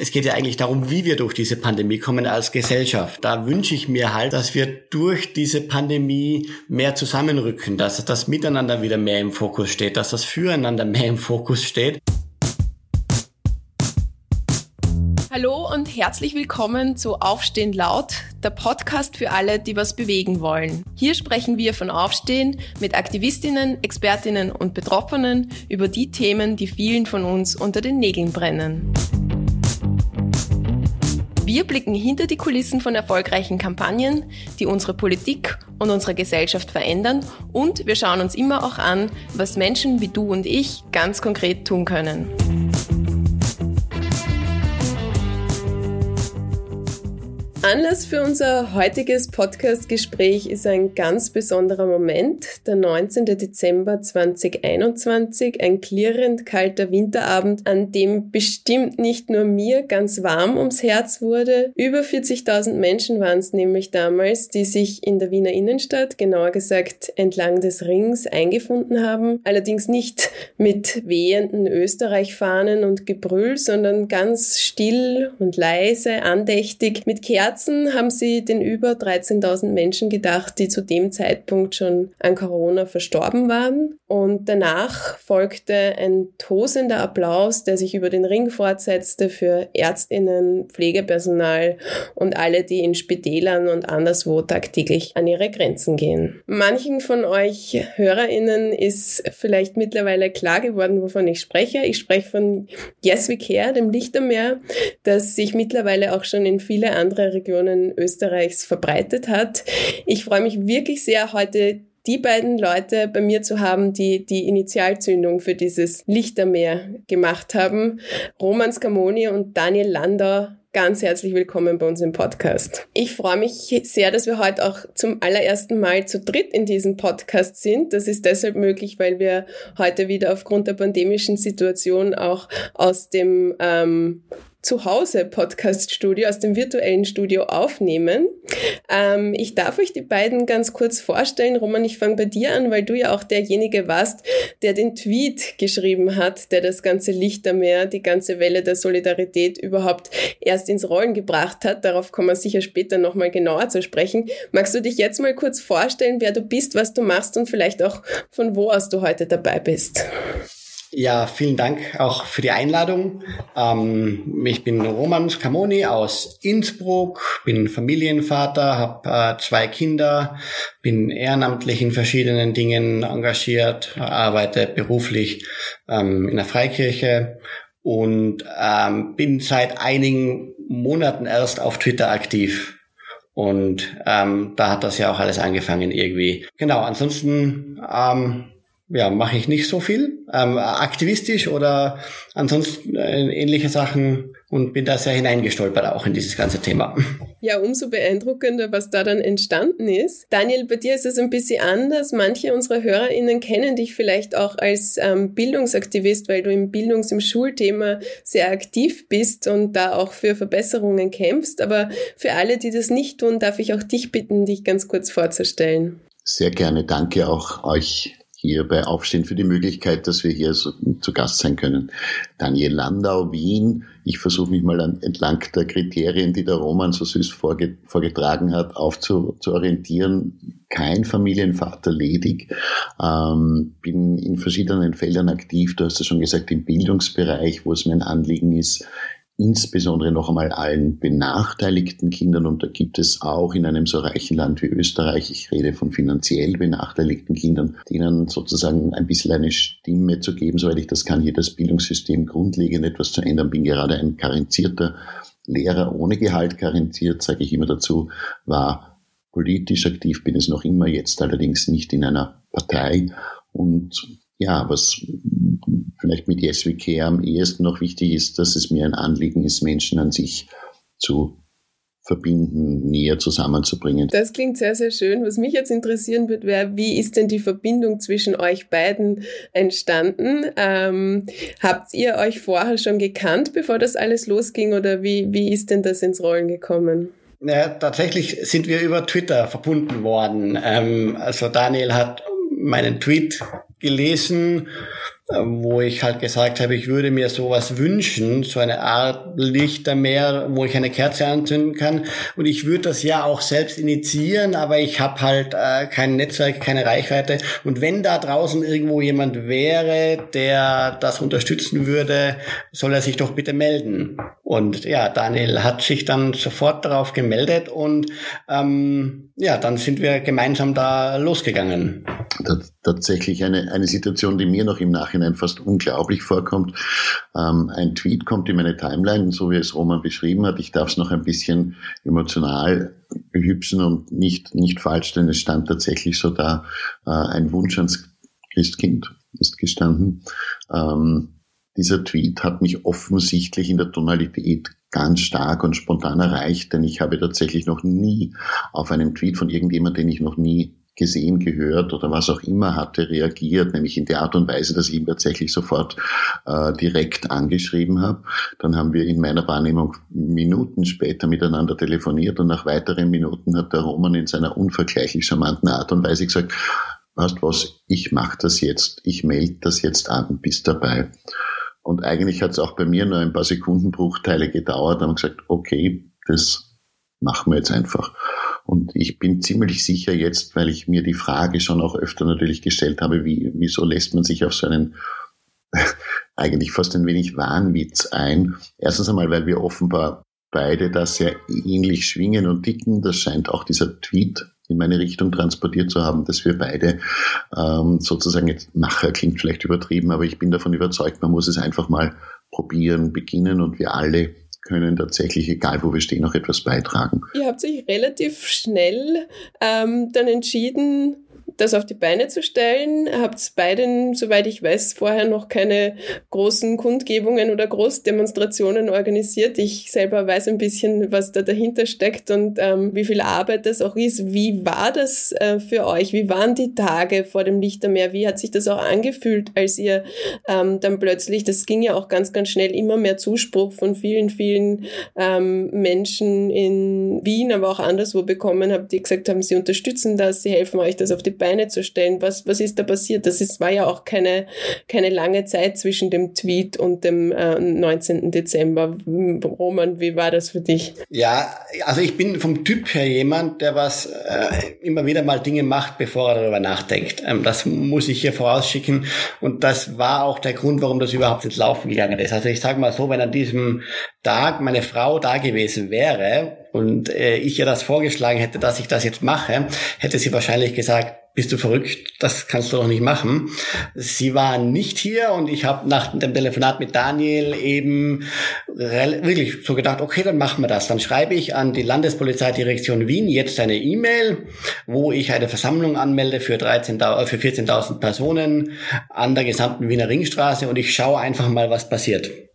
Es geht ja eigentlich darum, wie wir durch diese Pandemie kommen als Gesellschaft. Da wünsche ich mir halt, dass wir durch diese Pandemie mehr zusammenrücken, dass das Miteinander wieder mehr im Fokus steht, dass das Füreinander mehr im Fokus steht. Hallo und herzlich willkommen zu Aufstehen laut, der Podcast für alle, die was bewegen wollen. Hier sprechen wir von Aufstehen mit Aktivistinnen, Expertinnen und Betroffenen über die Themen, die vielen von uns unter den Nägeln brennen. Wir blicken hinter die Kulissen von erfolgreichen Kampagnen, die unsere Politik und unsere Gesellschaft verändern und wir schauen uns immer auch an, was Menschen wie du und ich ganz konkret tun können. Anlass für unser heutiges Podcast-Gespräch ist ein ganz besonderer Moment, der 19. Dezember 2021, ein klirrend kalter Winterabend, an dem bestimmt nicht nur mir ganz warm ums Herz wurde. Über 40.000 Menschen waren es nämlich damals, die sich in der Wiener Innenstadt, genauer gesagt entlang des Rings, eingefunden haben. Allerdings nicht mit wehenden Österreich-Fahnen und Gebrüll, sondern ganz still und leise, andächtig, mit Kerzen Kerzen haben sie den über 13.000 Menschen gedacht, die zu dem Zeitpunkt schon an Corona verstorben waren. Und danach folgte ein tosender Applaus, der sich über den Ring fortsetzte für Ärztinnen, Pflegepersonal und alle, die in Spitälern und anderswo tagtäglich an ihre Grenzen gehen. Manchen von euch HörerInnen ist vielleicht mittlerweile klar geworden, wovon ich spreche. Ich spreche von Yes We Care, dem Lichtermeer, das sich mittlerweile auch schon in viele andere Regionen Österreichs verbreitet hat. Ich freue mich wirklich sehr, heute die beiden Leute bei mir zu haben, die die Initialzündung für dieses Lichtermeer gemacht haben. Roman Scamoni und Daniel Landau ganz herzlich willkommen bei uns im Podcast. Ich freue mich sehr, dass wir heute auch zum allerersten Mal zu dritt in diesem Podcast sind. Das ist deshalb möglich, weil wir heute wieder aufgrund der pandemischen Situation auch aus dem ähm, Zuhause Podcast-Studio, aus dem virtuellen Studio aufnehmen. Ähm, ich darf euch die beiden ganz kurz vorstellen. Roman, ich fange bei dir an, weil du ja auch derjenige warst, der den Tweet geschrieben hat, der das ganze Lichtermeer, die ganze Welle der Solidarität überhaupt erst ins Rollen gebracht hat. Darauf kommen wir sicher später nochmal genauer zu sprechen. Magst du dich jetzt mal kurz vorstellen, wer du bist, was du machst und vielleicht auch von wo aus du heute dabei bist? Ja, vielen Dank auch für die Einladung. Ähm, ich bin Roman Scamoni aus Innsbruck, bin Familienvater, habe äh, zwei Kinder, bin ehrenamtlich in verschiedenen Dingen engagiert, arbeite beruflich ähm, in der Freikirche und ähm, bin seit einigen Monaten erst auf Twitter aktiv. Und ähm, da hat das ja auch alles angefangen irgendwie. Genau, ansonsten ähm, ja, mache ich nicht so viel, ähm, aktivistisch oder ansonsten äh, ähnliche Sachen und bin da sehr hineingestolpert auch in dieses ganze Thema. Ja, umso beeindruckender, was da dann entstanden ist. Daniel, bei dir ist es ein bisschen anders. Manche unserer HörerInnen kennen dich vielleicht auch als ähm, Bildungsaktivist, weil du im Bildungs-, im Schulthema sehr aktiv bist und da auch für Verbesserungen kämpfst. Aber für alle, die das nicht tun, darf ich auch dich bitten, dich ganz kurz vorzustellen. Sehr gerne. Danke auch euch hier bei Aufstehen für die Möglichkeit, dass wir hier so zu Gast sein können. Daniel Landau, Wien. Ich versuche mich mal entlang der Kriterien, die der Roman so süß vorgetragen hat, aufzuorientieren. Kein Familienvater ledig. Ähm, bin in verschiedenen Feldern aktiv. Du hast es schon gesagt, im Bildungsbereich, wo es mir ein Anliegen ist, insbesondere noch einmal allen benachteiligten Kindern, und da gibt es auch in einem so reichen Land wie Österreich, ich rede von finanziell benachteiligten Kindern, denen sozusagen ein bisschen eine Stimme zu geben, soweit ich das kann, hier das Bildungssystem grundlegend etwas zu ändern. Bin gerade ein karenzierter Lehrer ohne Gehalt karenziert, sage ich immer dazu, war politisch aktiv, bin es noch immer, jetzt allerdings nicht in einer Partei und ja, was vielleicht mit Yes We Care am ehesten noch wichtig ist, dass es mir ein Anliegen ist, Menschen an sich zu verbinden, näher zusammenzubringen. Das klingt sehr, sehr schön. Was mich jetzt interessieren wird, wäre, wie ist denn die Verbindung zwischen euch beiden entstanden? Ähm, habt ihr euch vorher schon gekannt, bevor das alles losging oder wie, wie ist denn das ins Rollen gekommen? Ja, tatsächlich sind wir über Twitter verbunden worden. Ähm, also Daniel hat meinen Tweet gelesen wo ich halt gesagt habe, ich würde mir sowas wünschen, so eine Art Lichtermeer, wo ich eine Kerze anzünden kann. Und ich würde das ja auch selbst initiieren, aber ich habe halt äh, kein Netzwerk, keine Reichweite. Und wenn da draußen irgendwo jemand wäre, der das unterstützen würde, soll er sich doch bitte melden. Und ja, Daniel hat sich dann sofort darauf gemeldet und ähm, ja, dann sind wir gemeinsam da losgegangen. Tatsächlich eine, eine Situation, die mir noch im Nachhinein fast unglaublich vorkommt. Ähm, ein Tweet kommt in meine Timeline, so wie es Roman beschrieben hat. Ich darf es noch ein bisschen emotional behübschen und nicht, nicht falsch, denn es stand tatsächlich so da, äh, ein Wunsch ans Christkind ist gestanden. Ähm, dieser Tweet hat mich offensichtlich in der Tonalität ganz stark und spontan erreicht, denn ich habe tatsächlich noch nie auf einen Tweet von irgendjemandem, den ich noch nie gesehen, gehört oder was auch immer hatte, reagiert, nämlich in der Art und Weise, dass ich ihn tatsächlich sofort äh, direkt angeschrieben habe. Dann haben wir in meiner Wahrnehmung Minuten später miteinander telefoniert und nach weiteren Minuten hat der Roman in seiner unvergleichlich charmanten Art und Weise gesagt, weißt was, ich mache das jetzt, ich melde das jetzt an, bis dabei. Und eigentlich hat es auch bei mir nur ein paar Sekundenbruchteile gedauert, haben gesagt, okay, das machen wir jetzt einfach. Und ich bin ziemlich sicher jetzt, weil ich mir die Frage schon auch öfter natürlich gestellt habe, wie, wieso lässt man sich auf so einen eigentlich fast ein wenig Wahnwitz ein. Erstens einmal, weil wir offenbar beide da sehr ähnlich schwingen und ticken. Das scheint auch dieser Tweet in meine Richtung transportiert zu haben, dass wir beide ähm, sozusagen jetzt Macher klingt vielleicht übertrieben, aber ich bin davon überzeugt, man muss es einfach mal probieren, beginnen und wir alle können tatsächlich, egal wo wir stehen, auch etwas beitragen. Ihr habt sich relativ schnell ähm, dann entschieden, das auf die Beine zu stellen. Habt beiden, soweit ich weiß, vorher noch keine großen Kundgebungen oder Großdemonstrationen organisiert. Ich selber weiß ein bisschen, was da dahinter steckt und ähm, wie viel Arbeit das auch ist. Wie war das äh, für euch? Wie waren die Tage vor dem Lichtermeer? Wie hat sich das auch angefühlt, als ihr ähm, dann plötzlich, das ging ja auch ganz, ganz schnell, immer mehr Zuspruch von vielen, vielen ähm, Menschen in Wien, aber auch anderswo bekommen habt, die gesagt haben, sie unterstützen das, sie helfen euch, das auf die Beine Beine zu stellen. Was, was ist da passiert? Das ist, war ja auch keine, keine lange Zeit zwischen dem Tweet und dem äh, 19. Dezember. Roman, wie war das für dich? Ja, also ich bin vom Typ her jemand, der was äh, immer wieder mal Dinge macht, bevor er darüber nachdenkt. Ähm, das muss ich hier vorausschicken. Und das war auch der Grund, warum das überhaupt ins Laufen gegangen ist. Also ich sage mal so, wenn an diesem Tag meine Frau da gewesen wäre und äh, ich ihr das vorgeschlagen hätte, dass ich das jetzt mache, hätte sie wahrscheinlich gesagt, bist du verrückt, das kannst du doch nicht machen. Sie war nicht hier und ich habe nach dem Telefonat mit Daniel eben wirklich so gedacht, okay, dann machen wir das. Dann schreibe ich an die Landespolizeidirektion Wien jetzt eine E-Mail, wo ich eine Versammlung anmelde für, 13, für 14.000 Personen an der gesamten Wiener Ringstraße und ich schaue einfach mal, was passiert.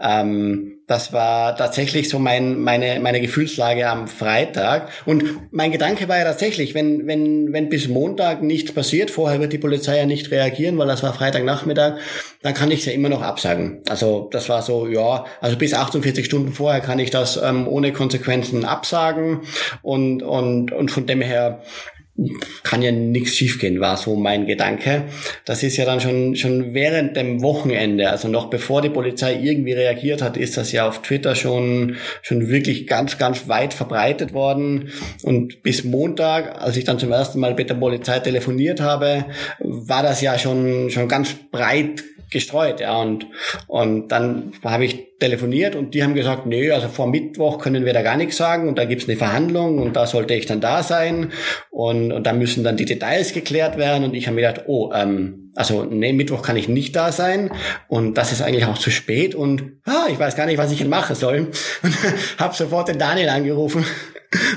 Ähm, das war tatsächlich so mein, meine, meine Gefühlslage am Freitag. Und mein Gedanke war ja tatsächlich, wenn, wenn, wenn bis Montag nichts passiert, vorher wird die Polizei ja nicht reagieren, weil das war Freitagnachmittag, dann kann ich es ja immer noch absagen. Also das war so, ja, also bis 48 Stunden vorher kann ich das ähm, ohne Konsequenzen absagen. Und, und, und von dem her kann ja nichts schiefgehen, war so mein Gedanke. Das ist ja dann schon, schon während dem Wochenende, also noch bevor die Polizei irgendwie reagiert hat, ist das ja auf Twitter schon, schon wirklich ganz, ganz weit verbreitet worden. Und bis Montag, als ich dann zum ersten Mal mit der Polizei telefoniert habe, war das ja schon, schon ganz breit gestreut, ja. Und, und dann habe ich telefoniert und die haben gesagt, nee, also vor Mittwoch können wir da gar nichts sagen und da gibt's eine Verhandlung und da sollte ich dann da sein. Und, und da müssen dann die Details geklärt werden und ich habe mir gedacht, oh, ähm, also nee, Mittwoch kann ich nicht da sein und das ist eigentlich auch zu spät und ah, ich weiß gar nicht, was ich machen soll. Und habe sofort den Daniel angerufen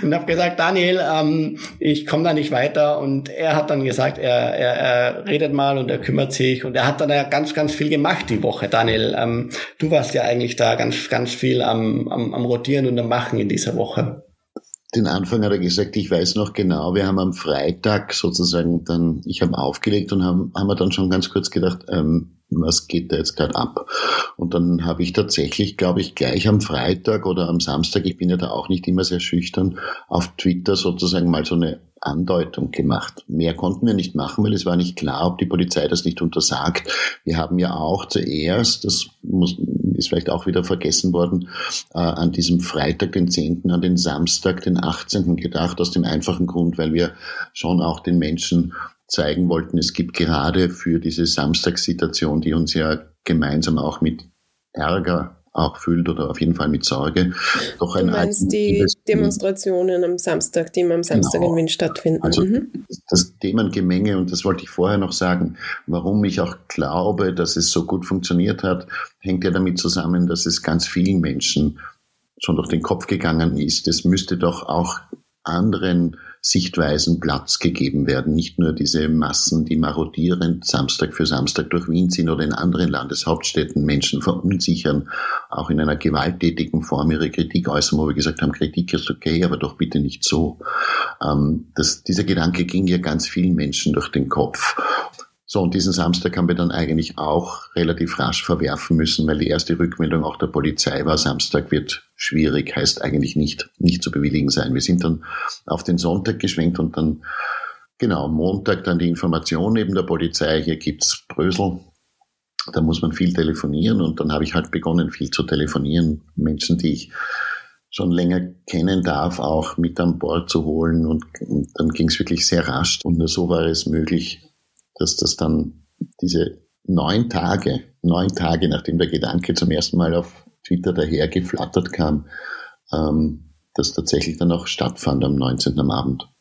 und habe gesagt, Daniel, ähm, ich komme da nicht weiter. Und er hat dann gesagt, er, er, er redet mal und er kümmert sich. Und er hat dann ja ganz, ganz viel gemacht die Woche. Daniel, ähm, du warst ja eigentlich da ganz, ganz viel am, am, am Rotieren und am Machen in dieser Woche. Den Anfang hat er gesagt, ich weiß noch genau, wir haben am Freitag sozusagen dann, ich habe aufgelegt und haben, haben wir dann schon ganz kurz gedacht, ähm, was geht da jetzt gerade ab? Und dann habe ich tatsächlich, glaube ich, gleich am Freitag oder am Samstag, ich bin ja da auch nicht immer sehr schüchtern, auf Twitter sozusagen mal so eine Andeutung gemacht. Mehr konnten wir nicht machen, weil es war nicht klar, ob die Polizei das nicht untersagt. Wir haben ja auch zuerst, das muss, ist vielleicht auch wieder vergessen worden, äh, an diesem Freitag, den 10., an den Samstag, den 18. gedacht, aus dem einfachen Grund, weil wir schon auch den Menschen zeigen wollten, es gibt gerade für diese Samstagssituation, die uns ja gemeinsam auch mit Ärger auch füllt oder auf jeden Fall mit Sorge. Doch ein du meinst die Demonstrationen am Samstag, die immer am Samstag genau. in Wien stattfinden. Also mhm. das Themengemenge, und das wollte ich vorher noch sagen, warum ich auch glaube, dass es so gut funktioniert hat, hängt ja damit zusammen, dass es ganz vielen Menschen schon durch den Kopf gegangen ist. Es müsste doch auch anderen Sichtweisen Platz gegeben werden. Nicht nur diese Massen, die marodierend Samstag für Samstag durch Wien ziehen oder in anderen Landeshauptstädten Menschen verunsichern, auch in einer gewalttätigen Form ihre Kritik äußern, wo wir gesagt haben, Kritik ist okay, aber doch bitte nicht so. Ähm, das, dieser Gedanke ging ja ganz vielen Menschen durch den Kopf. So, und diesen Samstag haben wir dann eigentlich auch relativ rasch verwerfen müssen, weil die erste Rückmeldung auch der Polizei war, Samstag wird schwierig, heißt eigentlich nicht, nicht zu bewilligen sein. Wir sind dann auf den Sonntag geschwenkt und dann, genau, Montag dann die Information neben der Polizei, hier gibt's Brösel, da muss man viel telefonieren und dann habe ich halt begonnen, viel zu telefonieren. Menschen, die ich schon länger kennen darf, auch mit an Bord zu holen und, und dann ging es wirklich sehr rasch und nur so war es möglich, dass das dann diese neun Tage, neun Tage, nachdem der Gedanke zum ersten Mal auf Twitter daher geflattert kam, ähm, das tatsächlich dann auch stattfand am 19. am Abend.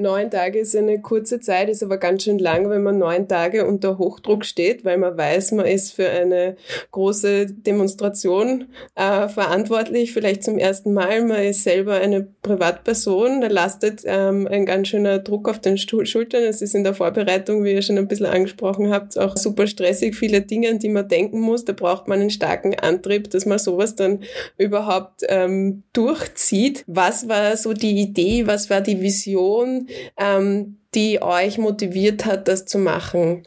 Neun Tage ist eine kurze Zeit, ist aber ganz schön lang, wenn man neun Tage unter Hochdruck steht, weil man weiß, man ist für eine große Demonstration äh, verantwortlich, vielleicht zum ersten Mal. Man ist selber eine Privatperson, da lastet ähm, ein ganz schöner Druck auf den Schultern. Es ist in der Vorbereitung, wie ihr schon ein bisschen angesprochen habt, auch super stressig, viele Dinge, an die man denken muss. Da braucht man einen starken Antrieb, dass man sowas dann überhaupt ähm, durchzieht. Was war so die Idee, was war die Vision? Ähm, die euch motiviert hat, das zu machen?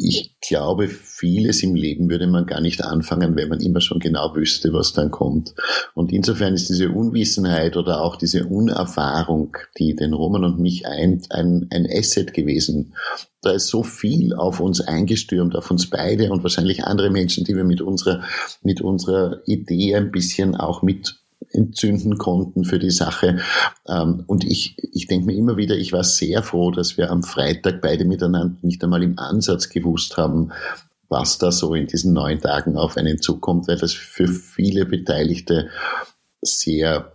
Ich glaube, vieles im Leben würde man gar nicht anfangen, wenn man immer schon genau wüsste, was dann kommt. Und insofern ist diese Unwissenheit oder auch diese Unerfahrung, die den Roman und mich eint, ein, ein Asset gewesen. Da ist so viel auf uns eingestürmt, auf uns beide und wahrscheinlich andere Menschen, die wir mit unserer, mit unserer Idee ein bisschen auch mit entzünden konnten für die Sache. Ähm, und ich, ich denke mir immer wieder, ich war sehr froh, dass wir am Freitag beide miteinander nicht einmal im Ansatz gewusst haben, was da so in diesen neun Tagen auf einen zukommt, weil das für viele Beteiligte sehr,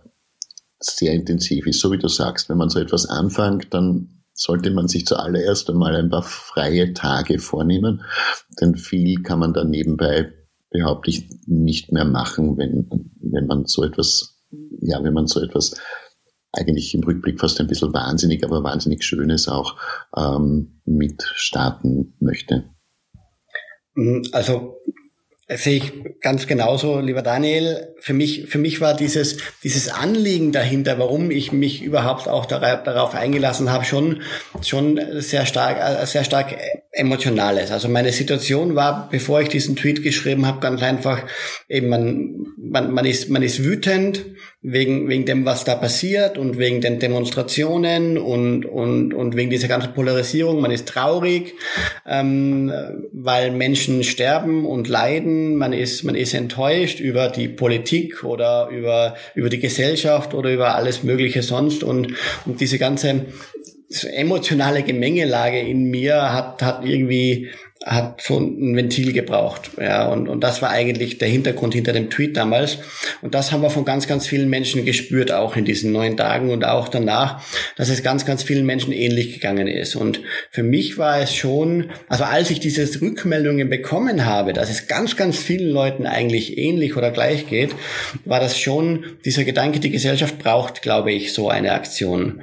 sehr intensiv ist. So wie du sagst, wenn man so etwas anfängt, dann sollte man sich zuallererst einmal ein paar freie Tage vornehmen, denn viel kann man dann nebenbei behaupte ich, nicht mehr machen, wenn, wenn man so etwas, ja, wenn man so etwas eigentlich im Rückblick fast ein bisschen wahnsinnig, aber wahnsinnig Schönes auch ähm, mit starten möchte. Mhm, also sehe ich ganz genauso, lieber Daniel. Für mich, für mich war dieses, dieses Anliegen dahinter, warum ich mich überhaupt auch darauf eingelassen habe, schon, schon sehr stark, äh, sehr stark emotionales. Also meine Situation war, bevor ich diesen Tweet geschrieben habe, ganz einfach, eben man, man, man ist, man ist wütend wegen, wegen dem, was da passiert und wegen den Demonstrationen und, und, und wegen dieser ganzen Polarisierung. Man ist traurig, ähm, weil Menschen sterben und leiden. Man ist, man ist enttäuscht über die Politik oder über, über die Gesellschaft oder über alles Mögliche sonst und, und diese ganze emotionale Gemengelage in mir hat, hat irgendwie hat so ein Ventil gebraucht. Ja, und, und das war eigentlich der Hintergrund hinter dem Tweet damals. Und das haben wir von ganz, ganz vielen Menschen gespürt, auch in diesen neun Tagen und auch danach, dass es ganz, ganz vielen Menschen ähnlich gegangen ist. Und für mich war es schon, also als ich diese Rückmeldungen bekommen habe, dass es ganz, ganz vielen Leuten eigentlich ähnlich oder gleich geht, war das schon dieser Gedanke, die Gesellschaft braucht, glaube ich, so eine Aktion.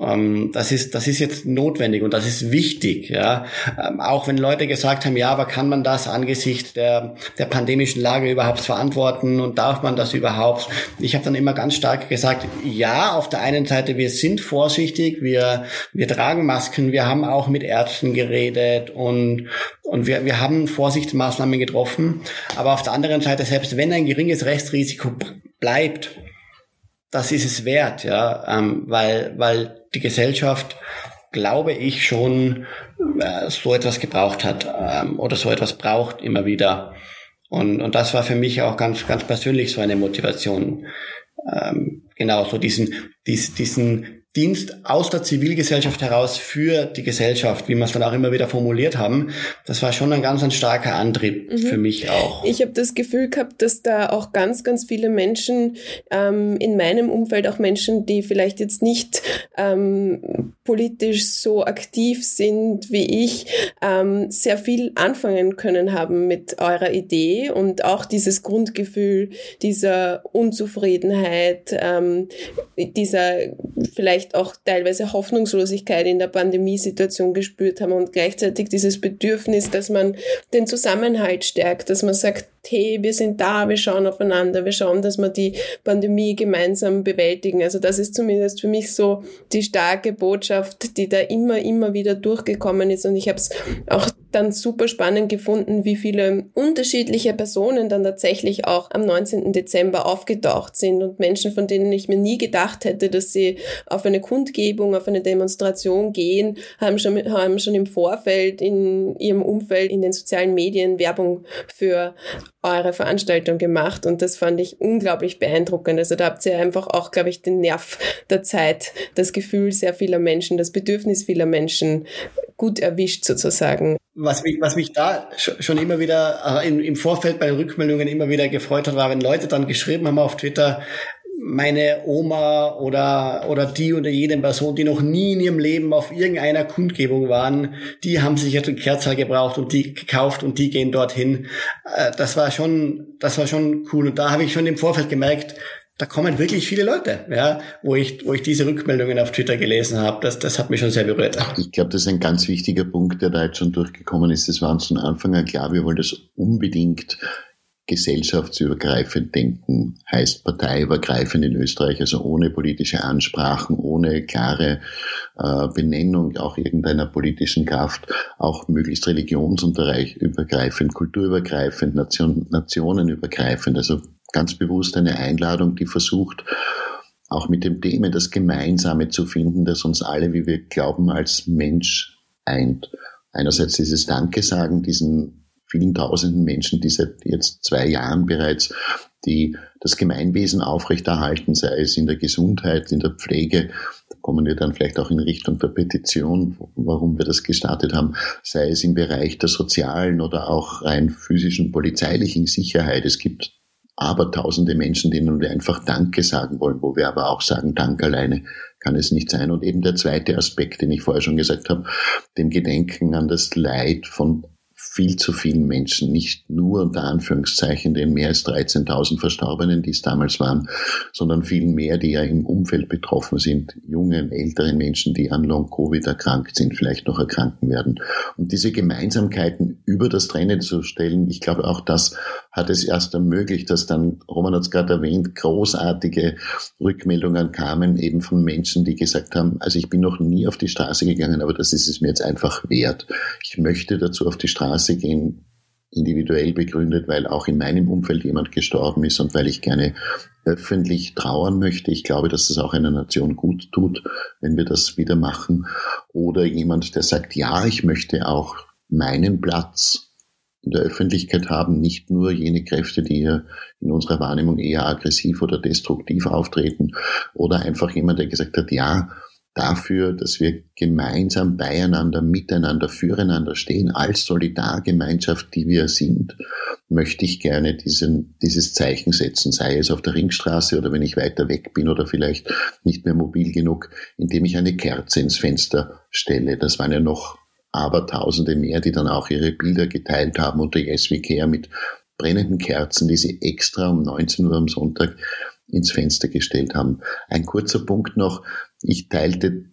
Ähm, das ist, das ist jetzt notwendig und das ist wichtig, ja. Ähm, auch wenn Leute gesagt haben, ja, aber kann man das angesichts der, der pandemischen Lage überhaupt verantworten und darf man das überhaupt? Ich habe dann immer ganz stark gesagt, ja, auf der einen Seite, wir sind vorsichtig, wir, wir tragen Masken, wir haben auch mit Ärzten geredet und, und wir, wir haben Vorsichtsmaßnahmen getroffen. Aber auf der anderen Seite, selbst wenn ein geringes Rechtsrisiko bleibt, das ist es wert, ja, ähm, weil, weil die Gesellschaft, glaube ich, schon äh, so etwas gebraucht hat ähm, oder so etwas braucht immer wieder. Und, und das war für mich auch ganz, ganz persönlich so eine Motivation. Ähm, genau, so diesen, dies, diesen Dienst aus der Zivilgesellschaft heraus für die Gesellschaft, wie wir es dann auch immer wieder formuliert haben, das war schon ein ganz ein starker Antrieb mhm. für mich auch. Ich habe das Gefühl gehabt, dass da auch ganz, ganz viele Menschen ähm, in meinem Umfeld, auch Menschen, die vielleicht jetzt nicht ähm, politisch so aktiv sind wie ich, ähm, sehr viel anfangen können haben mit eurer Idee und auch dieses Grundgefühl dieser Unzufriedenheit, ähm, dieser vielleicht vielleicht auch teilweise Hoffnungslosigkeit in der Pandemiesituation gespürt haben und gleichzeitig dieses Bedürfnis, dass man den Zusammenhalt stärkt, dass man sagt, hey, wir sind da, wir schauen aufeinander, wir schauen, dass wir die Pandemie gemeinsam bewältigen. Also das ist zumindest für mich so die starke Botschaft, die da immer, immer wieder durchgekommen ist. Und ich habe es auch dann super spannend gefunden, wie viele unterschiedliche Personen dann tatsächlich auch am 19. Dezember aufgetaucht sind und Menschen, von denen ich mir nie gedacht hätte, dass sie auf eine Kundgebung, auf eine Demonstration gehen, haben schon, haben schon im Vorfeld in ihrem Umfeld in den sozialen Medien Werbung für eure Veranstaltung gemacht und das fand ich unglaublich beeindruckend. Also da habt ihr einfach auch, glaube ich, den Nerv der Zeit, das Gefühl sehr vieler Menschen, das Bedürfnis vieler Menschen gut erwischt sozusagen. Was mich, was mich da schon immer wieder äh, im Vorfeld bei Rückmeldungen immer wieder gefreut hat, war, wenn Leute dann geschrieben haben auf Twitter, meine Oma oder, oder die oder jede Person, die noch nie in ihrem Leben auf irgendeiner Kundgebung waren, die haben sich jetzt ein Kerzal gebraucht und die gekauft und die gehen dorthin. Äh, das war schon, das war schon cool. Und da habe ich schon im Vorfeld gemerkt, da kommen wirklich viele Leute, ja, wo ich, wo ich diese Rückmeldungen auf Twitter gelesen habe. Das, das hat mich schon sehr berührt. Ich glaube, das ist ein ganz wichtiger Punkt, der da jetzt schon durchgekommen ist. Das war uns von Anfang an klar, wir wollen das unbedingt gesellschaftsübergreifend denken, heißt parteiübergreifend in Österreich, also ohne politische Ansprachen, ohne klare äh, Benennung auch irgendeiner politischen Kraft, auch möglichst religionsübergreifend, kulturübergreifend, Nation, nationenübergreifend, also ganz bewusst eine Einladung, die versucht, auch mit dem Thema das Gemeinsame zu finden, das uns alle, wie wir glauben, als Mensch eint. Einerseits dieses Danke sagen, diesen vielen tausenden Menschen, die seit jetzt zwei Jahren bereits die das Gemeinwesen aufrechterhalten, sei es in der Gesundheit, in der Pflege, da kommen wir dann vielleicht auch in Richtung der Petition, warum wir das gestartet haben, sei es im Bereich der sozialen oder auch rein physischen, polizeilichen Sicherheit. Es gibt aber tausende Menschen, denen wir einfach Danke sagen wollen, wo wir aber auch sagen, Dank alleine kann es nicht sein. Und eben der zweite Aspekt, den ich vorher schon gesagt habe, dem Gedenken an das Leid von viel zu vielen Menschen, nicht nur unter Anführungszeichen den mehr als 13.000 Verstorbenen, die es damals waren, sondern viel mehr, die ja im Umfeld betroffen sind, jungen, älteren Menschen, die an Long-Covid erkrankt sind, vielleicht noch erkranken werden. Und diese Gemeinsamkeiten über das Trennen zu stellen, ich glaube auch das hat es erst ermöglicht, dass dann, Roman hat es gerade erwähnt, großartige Rückmeldungen kamen eben von Menschen, die gesagt haben, also ich bin noch nie auf die Straße gegangen, aber das ist es mir jetzt einfach wert. Ich möchte dazu auf die Straße gehen, individuell begründet, weil auch in meinem Umfeld jemand gestorben ist und weil ich gerne öffentlich trauern möchte. Ich glaube, dass es auch einer Nation gut tut, wenn wir das wieder machen. Oder jemand, der sagt, ja, ich möchte auch meinen Platz in der Öffentlichkeit haben, nicht nur jene Kräfte, die in unserer Wahrnehmung eher aggressiv oder destruktiv auftreten. Oder einfach jemand, der gesagt hat, ja, dafür, dass wir gemeinsam beieinander, miteinander, füreinander stehen, als Solidargemeinschaft, die wir sind, möchte ich gerne diesen, dieses Zeichen setzen, sei es auf der Ringstraße oder wenn ich weiter weg bin oder vielleicht nicht mehr mobil genug, indem ich eine Kerze ins Fenster stelle. Das waren ja noch aber Tausende mehr, die dann auch ihre Bilder geteilt haben unter Yes We Care mit brennenden Kerzen, die sie extra um 19 Uhr am Sonntag ins Fenster gestellt haben. Ein kurzer Punkt noch. Ich teilte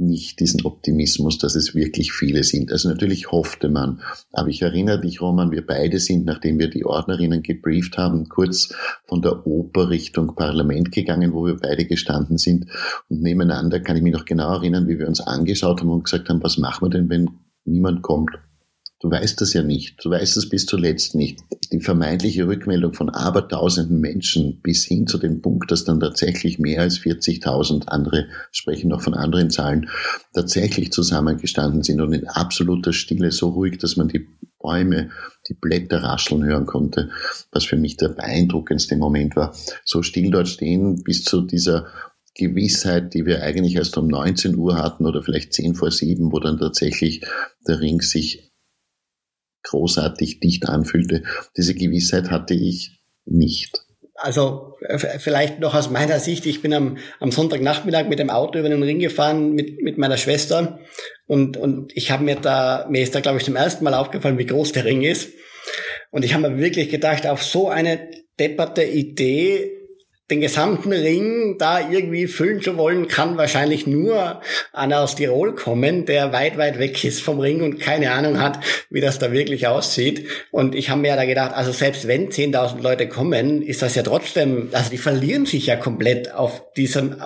nicht diesen Optimismus, dass es wirklich viele sind. Also natürlich hoffte man. Aber ich erinnere dich, Roman, wir beide sind, nachdem wir die Ordnerinnen gebrieft haben, kurz von der Oper Richtung Parlament gegangen, wo wir beide gestanden sind. Und nebeneinander kann ich mich noch genau erinnern, wie wir uns angeschaut haben und gesagt haben, was machen wir denn, wenn niemand kommt? Du weißt das ja nicht. Du weißt es bis zuletzt nicht. Die vermeintliche Rückmeldung von abertausenden Menschen bis hin zu dem Punkt, dass dann tatsächlich mehr als 40.000 andere sprechen noch von anderen Zahlen tatsächlich zusammengestanden sind und in absoluter Stille so ruhig, dass man die Bäume, die Blätter rascheln hören konnte, was für mich der beeindruckendste Moment war. So still dort stehen bis zu dieser Gewissheit, die wir eigentlich erst um 19 Uhr hatten oder vielleicht 10 vor 7, wo dann tatsächlich der Ring sich großartig dicht anfühlte. Diese Gewissheit hatte ich nicht. Also vielleicht noch aus meiner Sicht, ich bin am, am Sonntagnachmittag mit dem Auto über den Ring gefahren mit, mit meiner Schwester und, und ich habe mir da, mir ist da glaube ich zum ersten Mal aufgefallen, wie groß der Ring ist. Und ich habe mir wirklich gedacht, auf so eine depperte Idee den gesamten Ring da irgendwie füllen zu wollen, kann wahrscheinlich nur einer aus Tirol kommen, der weit, weit weg ist vom Ring und keine Ahnung hat, wie das da wirklich aussieht. Und ich habe mir ja da gedacht, also selbst wenn 10.000 Leute kommen, ist das ja trotzdem, also die verlieren sich ja komplett auf diesem,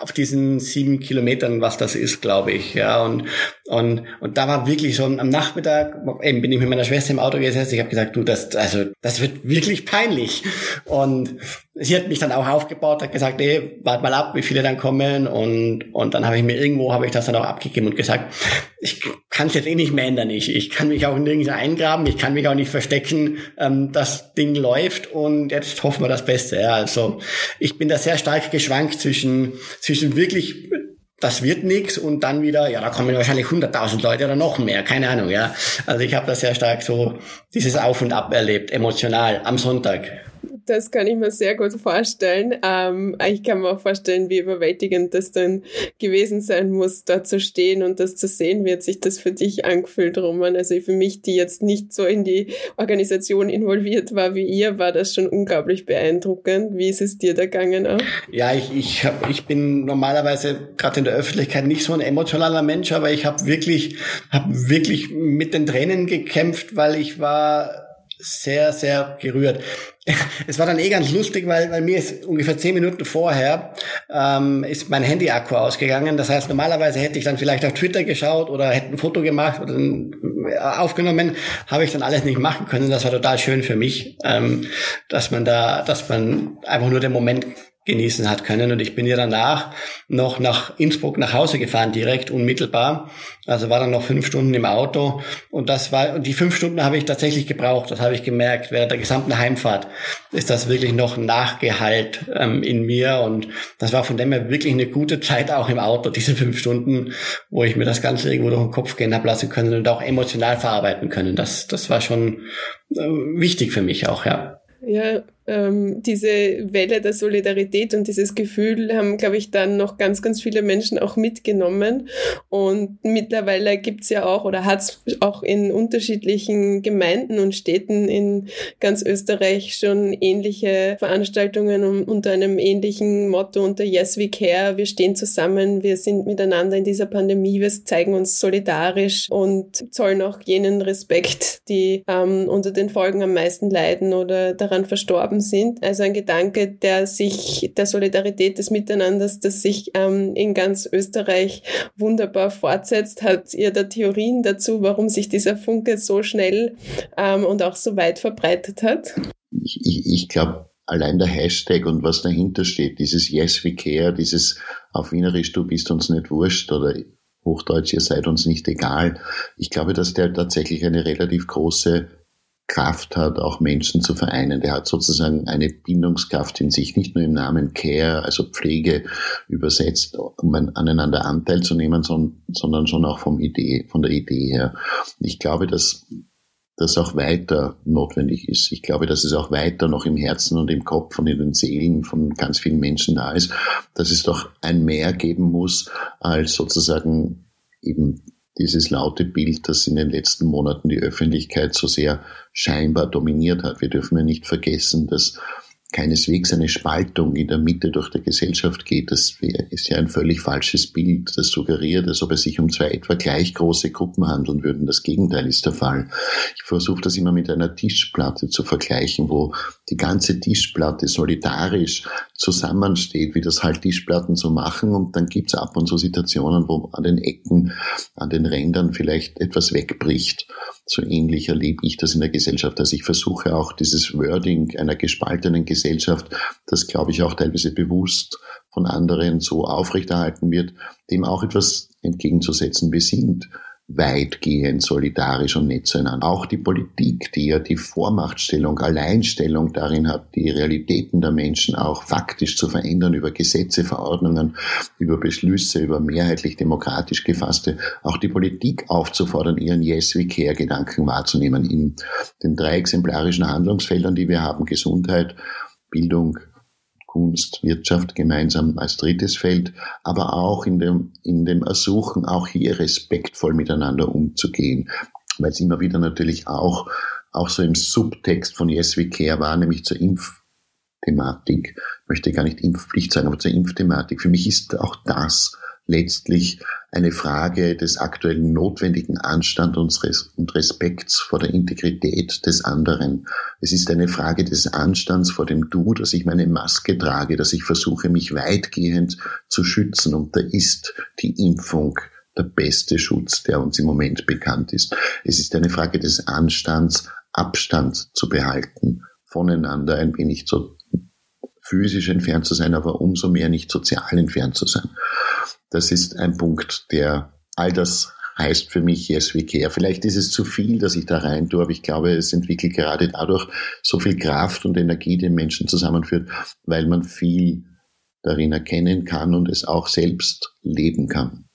auf diesen sieben Kilometern, was das ist, glaube ich. Ja, und, und, und da war wirklich so am Nachmittag, eben bin ich mit meiner Schwester im Auto gesessen, ich habe gesagt, du, das, also, das wird wirklich peinlich. Und sie hat mich dann auch aufgebaut, hat gesagt, ey, warte mal ab, wie viele dann kommen. Und, und dann habe ich mir irgendwo, habe ich das dann auch abgegeben und gesagt, ich kann es jetzt eh nicht mehr ändern, ich, ich kann mich auch nirgends eingraben, ich kann mich auch nicht verstecken, ähm, das Ding läuft. Und jetzt hoffen wir das Beste. Ja, also ich bin da sehr stark geschwankt zwischen, zwischen wirklich das wird nix und dann wieder, ja, da kommen wahrscheinlich 100.000 Leute oder noch mehr, keine Ahnung, ja. Also ich habe da sehr stark so dieses Auf und Ab erlebt, emotional, am Sonntag. Das kann ich mir sehr gut vorstellen. Ähm, ich kann mir auch vorstellen, wie überwältigend das dann gewesen sein muss, da zu stehen und das zu sehen. Wie hat sich das für dich angefühlt, Roman? Also für mich, die jetzt nicht so in die Organisation involviert war wie ihr, war das schon unglaublich beeindruckend. Wie ist es dir da gegangen auch? Ja, ich, ich, hab, ich bin normalerweise gerade in der Öffentlichkeit nicht so ein emotionaler Mensch, aber ich habe wirklich, hab wirklich mit den Tränen gekämpft, weil ich war sehr, sehr gerührt. Es war dann eh ganz lustig, weil, weil mir ist ungefähr zehn Minuten vorher ähm, ist mein Handy-Akku ausgegangen. Das heißt, normalerweise hätte ich dann vielleicht auf Twitter geschaut oder hätte ein Foto gemacht oder äh, aufgenommen, habe ich dann alles nicht machen können. Das war total schön für mich, ähm, dass man da, dass man einfach nur den Moment genießen hat können. Und ich bin ja danach noch nach Innsbruck nach Hause gefahren, direkt unmittelbar. Also war dann noch fünf Stunden im Auto. Und das war, und die fünf Stunden habe ich tatsächlich gebraucht. Das habe ich gemerkt. Während der gesamten Heimfahrt ist das wirklich noch nachgehalt ähm, in mir. Und das war von dem her wirklich eine gute Zeit auch im Auto, diese fünf Stunden, wo ich mir das Ganze irgendwo durch den Kopf gehen habe lassen können und auch emotional verarbeiten können. Das, das war schon äh, wichtig für mich auch, ja. Ja, ähm, diese Welle der Solidarität und dieses Gefühl haben, glaube ich, dann noch ganz, ganz viele Menschen auch mitgenommen. Und mittlerweile gibt's ja auch oder hat's auch in unterschiedlichen Gemeinden und Städten in ganz Österreich schon ähnliche Veranstaltungen unter einem ähnlichen Motto, unter Yes We Care. Wir stehen zusammen, wir sind miteinander in dieser Pandemie, wir zeigen uns solidarisch und zollen auch jenen Respekt, die ähm, unter den Folgen am meisten leiden oder daran verstorben gestorben sind. Also ein Gedanke, der sich der Solidarität des Miteinanders, das sich ähm, in ganz Österreich wunderbar fortsetzt. Hat ihr da Theorien dazu, warum sich dieser Funke so schnell ähm, und auch so weit verbreitet hat? Ich, ich, ich glaube, allein der Hashtag und was dahinter steht, dieses Yes we care, dieses auf Wienerisch, du bist uns nicht wurscht oder Hochdeutsch, ihr seid uns nicht egal. Ich glaube, dass der tatsächlich eine relativ große Kraft hat, auch Menschen zu vereinen. Der hat sozusagen eine Bindungskraft in sich, nicht nur im Namen Care, also Pflege übersetzt, um aneinander Anteil zu nehmen, sondern schon auch vom Idee, von der Idee her. Ich glaube, dass das auch weiter notwendig ist. Ich glaube, dass es auch weiter noch im Herzen und im Kopf und in den Seelen von ganz vielen Menschen da ist, dass es doch ein Mehr geben muss als sozusagen eben dieses laute Bild, das in den letzten Monaten die Öffentlichkeit so sehr scheinbar dominiert hat. Wir dürfen ja nicht vergessen, dass keineswegs eine Spaltung in der Mitte durch die Gesellschaft geht. Das ist ja ein völlig falsches Bild, das suggeriert, als ob es sich um zwei etwa gleich große Gruppen handeln würden. Das Gegenteil ist der Fall. Ich versuche das immer mit einer Tischplatte zu vergleichen, wo die ganze Tischplatte solidarisch zusammensteht, wie das halt Tischplatten so machen. Und dann gibt es ab und zu Situationen, wo an den Ecken, an den Rändern vielleicht etwas wegbricht. So ähnlich erlebe ich das in der Gesellschaft. Also ich versuche auch dieses Wording einer gespaltenen Gesellschaft, das glaube ich auch teilweise bewusst von anderen so aufrechterhalten wird, dem auch etwas entgegenzusetzen. Wir sind weitgehend solidarisch und nett zueinander. Auch die Politik, die ja die Vormachtstellung, Alleinstellung darin hat, die Realitäten der Menschen auch faktisch zu verändern über Gesetze, Verordnungen, über Beschlüsse, über mehrheitlich demokratisch gefasste, auch die Politik aufzufordern, ihren Yes-We-Care-Gedanken wahrzunehmen in den drei exemplarischen Handlungsfeldern, die wir haben, Gesundheit, Bildung, Kunst, Wirtschaft gemeinsam als drittes Feld, aber auch in dem, in dem Ersuchen, auch hier respektvoll miteinander umzugehen, weil es immer wieder natürlich auch, auch so im Subtext von Yes We Care war, nämlich zur Impfthematik, möchte gar nicht Impfpflicht sagen, aber zur Impfthematik. Für mich ist auch das letztlich eine Frage des aktuellen notwendigen Anstands und Respekts vor der Integrität des anderen. Es ist eine Frage des Anstands vor dem Du, dass ich meine Maske trage, dass ich versuche, mich weitgehend zu schützen. Und da ist die Impfung der beste Schutz, der uns im Moment bekannt ist. Es ist eine Frage des Anstands, Abstand zu behalten, voneinander ein wenig so physisch entfernt zu sein, aber umso mehr nicht sozial entfernt zu sein. Das ist ein Punkt, der all das heißt für mich Care. Vielleicht ist es zu viel, dass ich da rein tue, aber ich glaube, es entwickelt gerade dadurch so viel Kraft und Energie, den Menschen zusammenführt, weil man viel darin erkennen kann und es auch selbst leben kann.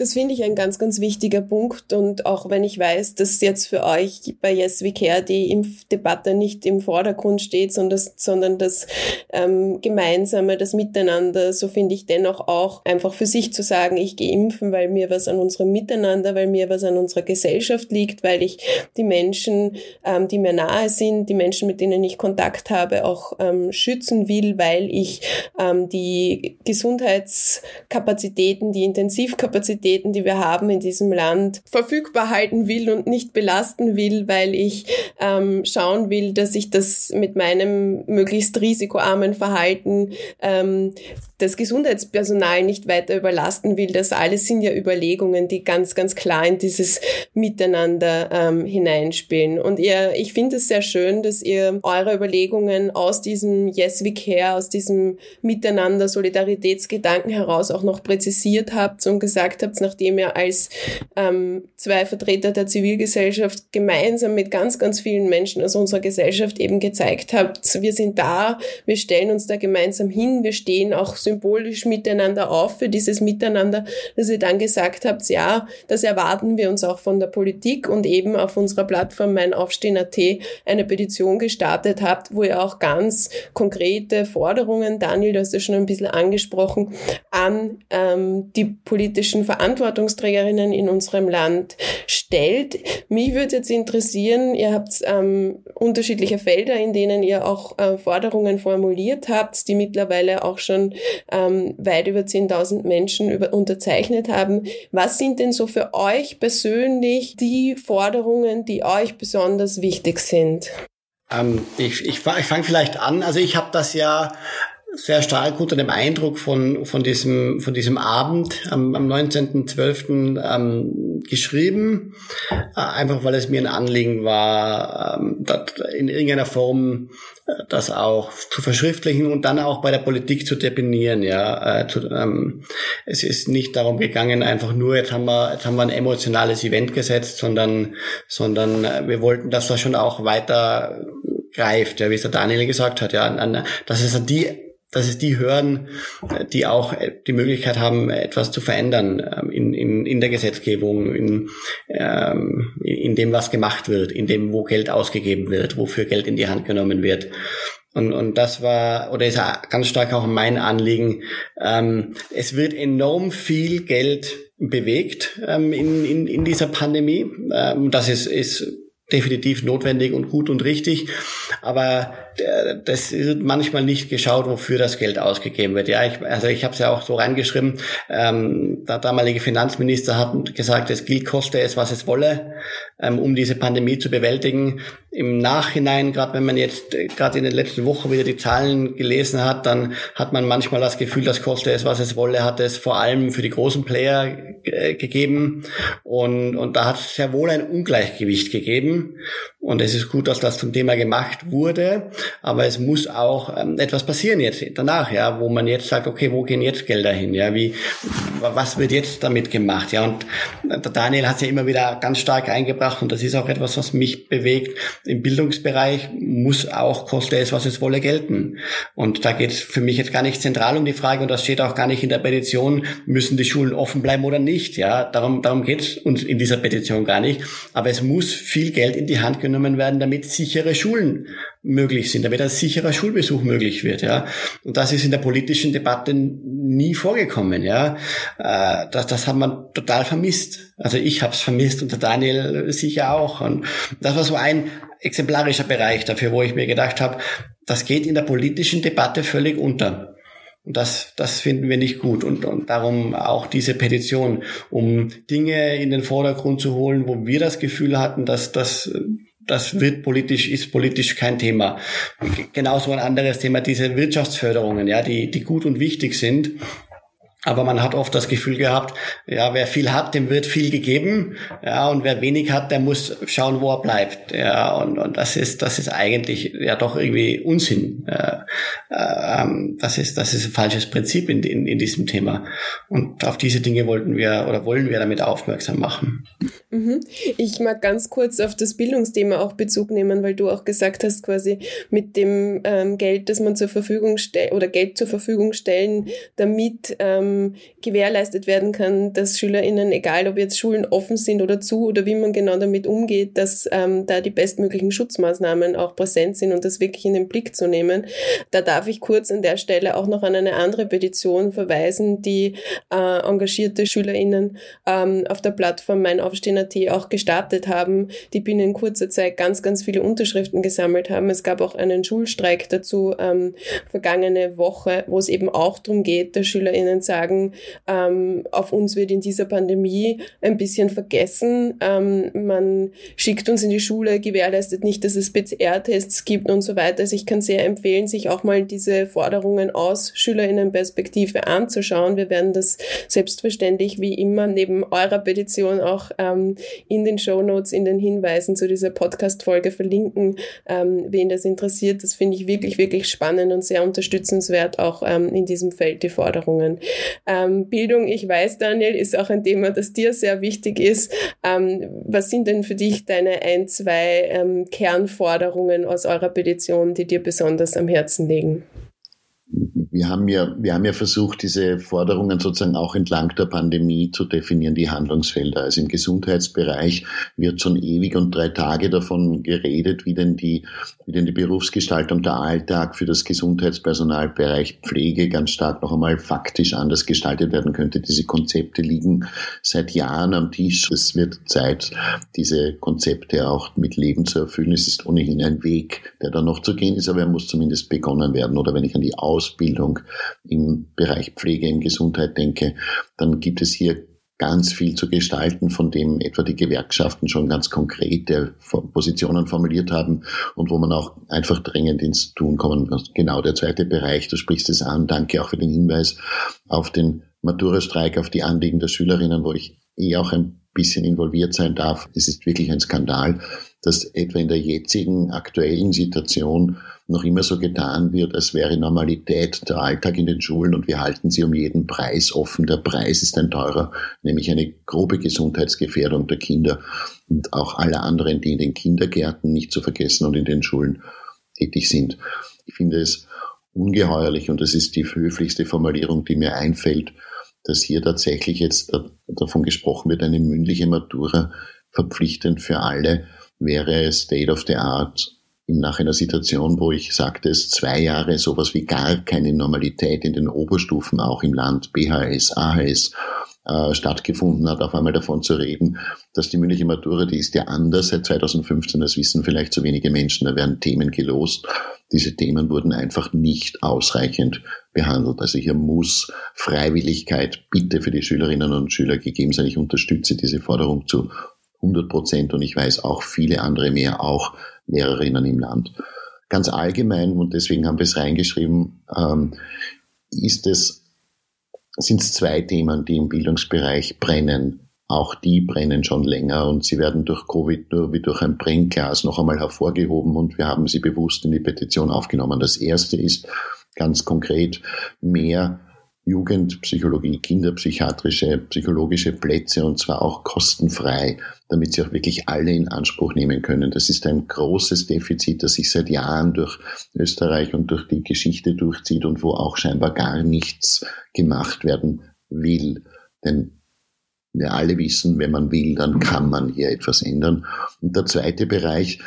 Das finde ich ein ganz, ganz wichtiger Punkt. Und auch wenn ich weiß, dass jetzt für euch bei Yes We Care die Impfdebatte nicht im Vordergrund steht, sondern, sondern das ähm, Gemeinsame, das Miteinander, so finde ich dennoch auch einfach für sich zu sagen, ich gehe impfen, weil mir was an unserem Miteinander, weil mir was an unserer Gesellschaft liegt, weil ich die Menschen, ähm, die mir nahe sind, die Menschen, mit denen ich Kontakt habe, auch ähm, schützen will, weil ich ähm, die Gesundheitskapazitäten, die Intensivkapazitäten, Kapazitäten, die wir haben in diesem Land, verfügbar halten will und nicht belasten will, weil ich ähm, schauen will, dass ich das mit meinem möglichst risikoarmen Verhalten ähm, das Gesundheitspersonal nicht weiter überlasten will. Das alles sind ja Überlegungen, die ganz, ganz klar in dieses Miteinander ähm, hineinspielen. Und ihr, ich finde es sehr schön, dass ihr eure Überlegungen aus diesem Yes We Care, aus diesem Miteinander, Solidaritätsgedanken heraus auch noch präzisiert habt und gesagt habt, nachdem ihr als ähm, zwei Vertreter der Zivilgesellschaft gemeinsam mit ganz, ganz vielen Menschen aus unserer Gesellschaft eben gezeigt habt, wir sind da, wir stellen uns da gemeinsam hin, wir stehen auch symbolisch miteinander auf für dieses Miteinander, dass ihr dann gesagt habt, ja, das erwarten wir uns auch von der Politik und eben auf unserer Plattform Mein Aufstehen.at eine Petition gestartet habt, wo ihr auch ganz konkrete Forderungen, Daniel, du hast ja schon ein bisschen angesprochen, an ähm, die politischen Verantwortungsträgerinnen in unserem Land stellt. Mich würde jetzt interessieren, ihr habt ähm, unterschiedliche Felder, in denen ihr auch äh, Forderungen formuliert habt, die mittlerweile auch schon ähm, weit über 10.000 Menschen über, unterzeichnet haben. Was sind denn so für euch persönlich die Forderungen, die euch besonders wichtig sind? Ähm, ich ich, ich fange vielleicht an. Also ich habe das ja sehr stark unter dem Eindruck von, von, diesem, von diesem Abend am, am 19.12. Ähm, geschrieben, äh, einfach weil es mir ein Anliegen war, ähm, in irgendeiner Form das auch zu verschriftlichen und dann auch bei der Politik zu definieren. Ja, äh, zu, ähm, es ist nicht darum gegangen, einfach nur jetzt haben wir jetzt haben wir ein emotionales Event gesetzt, sondern sondern äh, wir wollten, dass das schon auch weiter greift, ja, wie es der Daniel gesagt hat, ja, dass es an die dass es die hören, die auch die Möglichkeit haben, etwas zu verändern ähm, in, in, in der Gesetzgebung, in, ähm, in dem, was gemacht wird, in dem, wo Geld ausgegeben wird, wofür Geld in die Hand genommen wird. Und, und das war, oder ist ganz stark auch mein Anliegen. Ähm, es wird enorm viel Geld bewegt ähm, in, in, in dieser Pandemie. Ähm, das ist, ist definitiv notwendig und gut und richtig. Aber äh, das ist manchmal nicht geschaut, wofür das Geld ausgegeben wird. Ja, ich, also ich habe es ja auch so reingeschrieben. Ähm, der damalige Finanzminister hat gesagt, es gilt, koste es, was es wolle, ähm, um diese Pandemie zu bewältigen. Im Nachhinein, gerade wenn man jetzt äh, gerade in den letzten Wochen wieder die Zahlen gelesen hat, dann hat man manchmal das Gefühl, das koste es, was es wolle, hat es vor allem für die großen Player äh, gegeben. Und, und da hat es sehr wohl ein Ungleichgewicht gegeben. Und es ist gut, dass das zum Thema gemacht wurde. Aber es muss auch ähm, etwas passieren jetzt danach, ja, wo man jetzt sagt, okay, wo gehen jetzt Gelder hin? Ja, wie, was wird jetzt damit gemacht? Ja, und der Daniel hat es ja immer wieder ganz stark eingebracht und das ist auch etwas, was mich bewegt. Im Bildungsbereich muss auch koste es, was es wolle, gelten. Und da geht es für mich jetzt gar nicht zentral um die Frage und das steht auch gar nicht in der Petition, müssen die Schulen offen bleiben oder nicht? Ja, darum, darum geht es uns in dieser Petition gar nicht. Aber es muss viel Geld in die Hand genommen werden, damit sichere Schulen möglich sind, damit ein sicherer Schulbesuch möglich wird, ja. Und das ist in der politischen Debatte nie vorgekommen, ja. Äh, das, das hat man total vermisst. Also ich habe es vermisst und der Daniel sicher auch. Und das war so ein exemplarischer Bereich dafür, wo ich mir gedacht habe, das geht in der politischen Debatte völlig unter. Und das, das finden wir nicht gut. Und, und darum auch diese Petition, um Dinge in den Vordergrund zu holen, wo wir das Gefühl hatten, dass das das wird politisch, ist politisch kein Thema. Genauso ein anderes Thema, diese Wirtschaftsförderungen, ja, die, die gut und wichtig sind. Aber man hat oft das Gefühl gehabt, ja, wer viel hat, dem wird viel gegeben, ja, und wer wenig hat, der muss schauen, wo er bleibt, ja, und, und das ist, das ist eigentlich ja doch irgendwie Unsinn. Äh, äh, das ist, das ist ein falsches Prinzip in, in, in diesem Thema. Und auf diese Dinge wollten wir oder wollen wir damit aufmerksam machen. Mhm. Ich mag ganz kurz auf das Bildungsthema auch Bezug nehmen, weil du auch gesagt hast, quasi mit dem ähm, Geld, das man zur Verfügung stellt oder Geld zur Verfügung stellen, damit ähm, ähm, gewährleistet werden kann, dass SchülerInnen, egal ob jetzt Schulen offen sind oder zu oder wie man genau damit umgeht, dass ähm, da die bestmöglichen Schutzmaßnahmen auch präsent sind und das wirklich in den Blick zu nehmen. Da darf ich kurz an der Stelle auch noch an eine andere Petition verweisen, die äh, engagierte SchülerInnen ähm, auf der Plattform meinaufstehen.at auch gestartet haben, die binnen kurzer Zeit ganz, ganz viele Unterschriften gesammelt haben. Es gab auch einen Schulstreik dazu ähm, vergangene Woche, wo es eben auch darum geht, dass SchülerInnen sagen, sagen, ähm, auf uns wird in dieser Pandemie ein bisschen vergessen. Ähm, man schickt uns in die Schule, gewährleistet nicht, dass es PCR-Tests gibt und so weiter. Also ich kann sehr empfehlen, sich auch mal diese Forderungen aus Schülerinnenperspektive anzuschauen. Wir werden das selbstverständlich wie immer neben eurer Petition auch ähm, in den Show Notes, in den Hinweisen zu dieser Podcast-Folge verlinken, ähm, wen das interessiert. Das finde ich wirklich, wirklich spannend und sehr unterstützenswert auch ähm, in diesem Feld die Forderungen. Ähm, Bildung, ich weiß, Daniel, ist auch ein Thema, das dir sehr wichtig ist. Ähm, was sind denn für dich deine ein, zwei ähm, Kernforderungen aus eurer Petition, die dir besonders am Herzen liegen? Wir haben ja, wir haben ja versucht, diese Forderungen sozusagen auch entlang der Pandemie zu definieren, die Handlungsfelder. Also im Gesundheitsbereich wird schon ewig und drei Tage davon geredet, wie denn die, wie denn die Berufsgestaltung, der Alltag für das Gesundheitspersonalbereich Pflege ganz stark noch einmal faktisch anders gestaltet werden könnte. Diese Konzepte liegen seit Jahren am Tisch. Es wird Zeit, diese Konzepte auch mit Leben zu erfüllen. Es ist ohnehin ein Weg, der da noch zu gehen ist, aber er muss zumindest begonnen werden. Oder wenn ich an die Ausbildung im Bereich Pflege, im Gesundheit denke, dann gibt es hier ganz viel zu gestalten, von dem etwa die Gewerkschaften schon ganz konkrete Positionen formuliert haben und wo man auch einfach dringend ins Tun kommen muss. Genau der zweite Bereich, du sprichst es an. Danke auch für den Hinweis auf den Matura-Streik, auf die Anliegen der Schülerinnen, wo ich eh auch ein bisschen involviert sein darf. Es ist wirklich ein Skandal, dass etwa in der jetzigen aktuellen Situation noch immer so getan wird, als wäre Normalität der Alltag in den Schulen und wir halten sie um jeden Preis offen. Der Preis ist ein teurer, nämlich eine grobe Gesundheitsgefährdung der Kinder und auch aller anderen, die in den Kindergärten nicht zu vergessen und in den Schulen tätig sind. Ich finde es ungeheuerlich und das ist die höflichste Formulierung, die mir einfällt, dass hier tatsächlich jetzt davon gesprochen wird, eine mündliche Matura verpflichtend für alle wäre State of the Art nach einer Situation, wo ich sagte, es zwei Jahre sowas wie gar keine Normalität in den Oberstufen, auch im Land, BHS, AHS, äh, stattgefunden hat, auf einmal davon zu reden, dass die mündliche Matura, die ist ja anders seit 2015, das wissen vielleicht zu wenige Menschen, da werden Themen gelost. Diese Themen wurden einfach nicht ausreichend behandelt. Also hier muss Freiwilligkeit bitte für die Schülerinnen und Schüler gegeben sein. Ich unterstütze diese Forderung zu 100 Prozent und ich weiß auch viele andere mehr, auch Lehrerinnen im Land. Ganz allgemein, und deswegen haben wir es reingeschrieben, ähm, ist es, sind es zwei Themen, die im Bildungsbereich brennen. Auch die brennen schon länger und sie werden durch Covid nur wie durch ein Brennglas noch einmal hervorgehoben und wir haben sie bewusst in die Petition aufgenommen. Das erste ist ganz konkret mehr Jugendpsychologie, kinderpsychiatrische, psychologische Plätze und zwar auch kostenfrei, damit sie auch wirklich alle in Anspruch nehmen können. Das ist ein großes Defizit, das sich seit Jahren durch Österreich und durch die Geschichte durchzieht und wo auch scheinbar gar nichts gemacht werden will. Denn wir alle wissen, wenn man will, dann kann man hier etwas ändern. Und der zweite Bereich,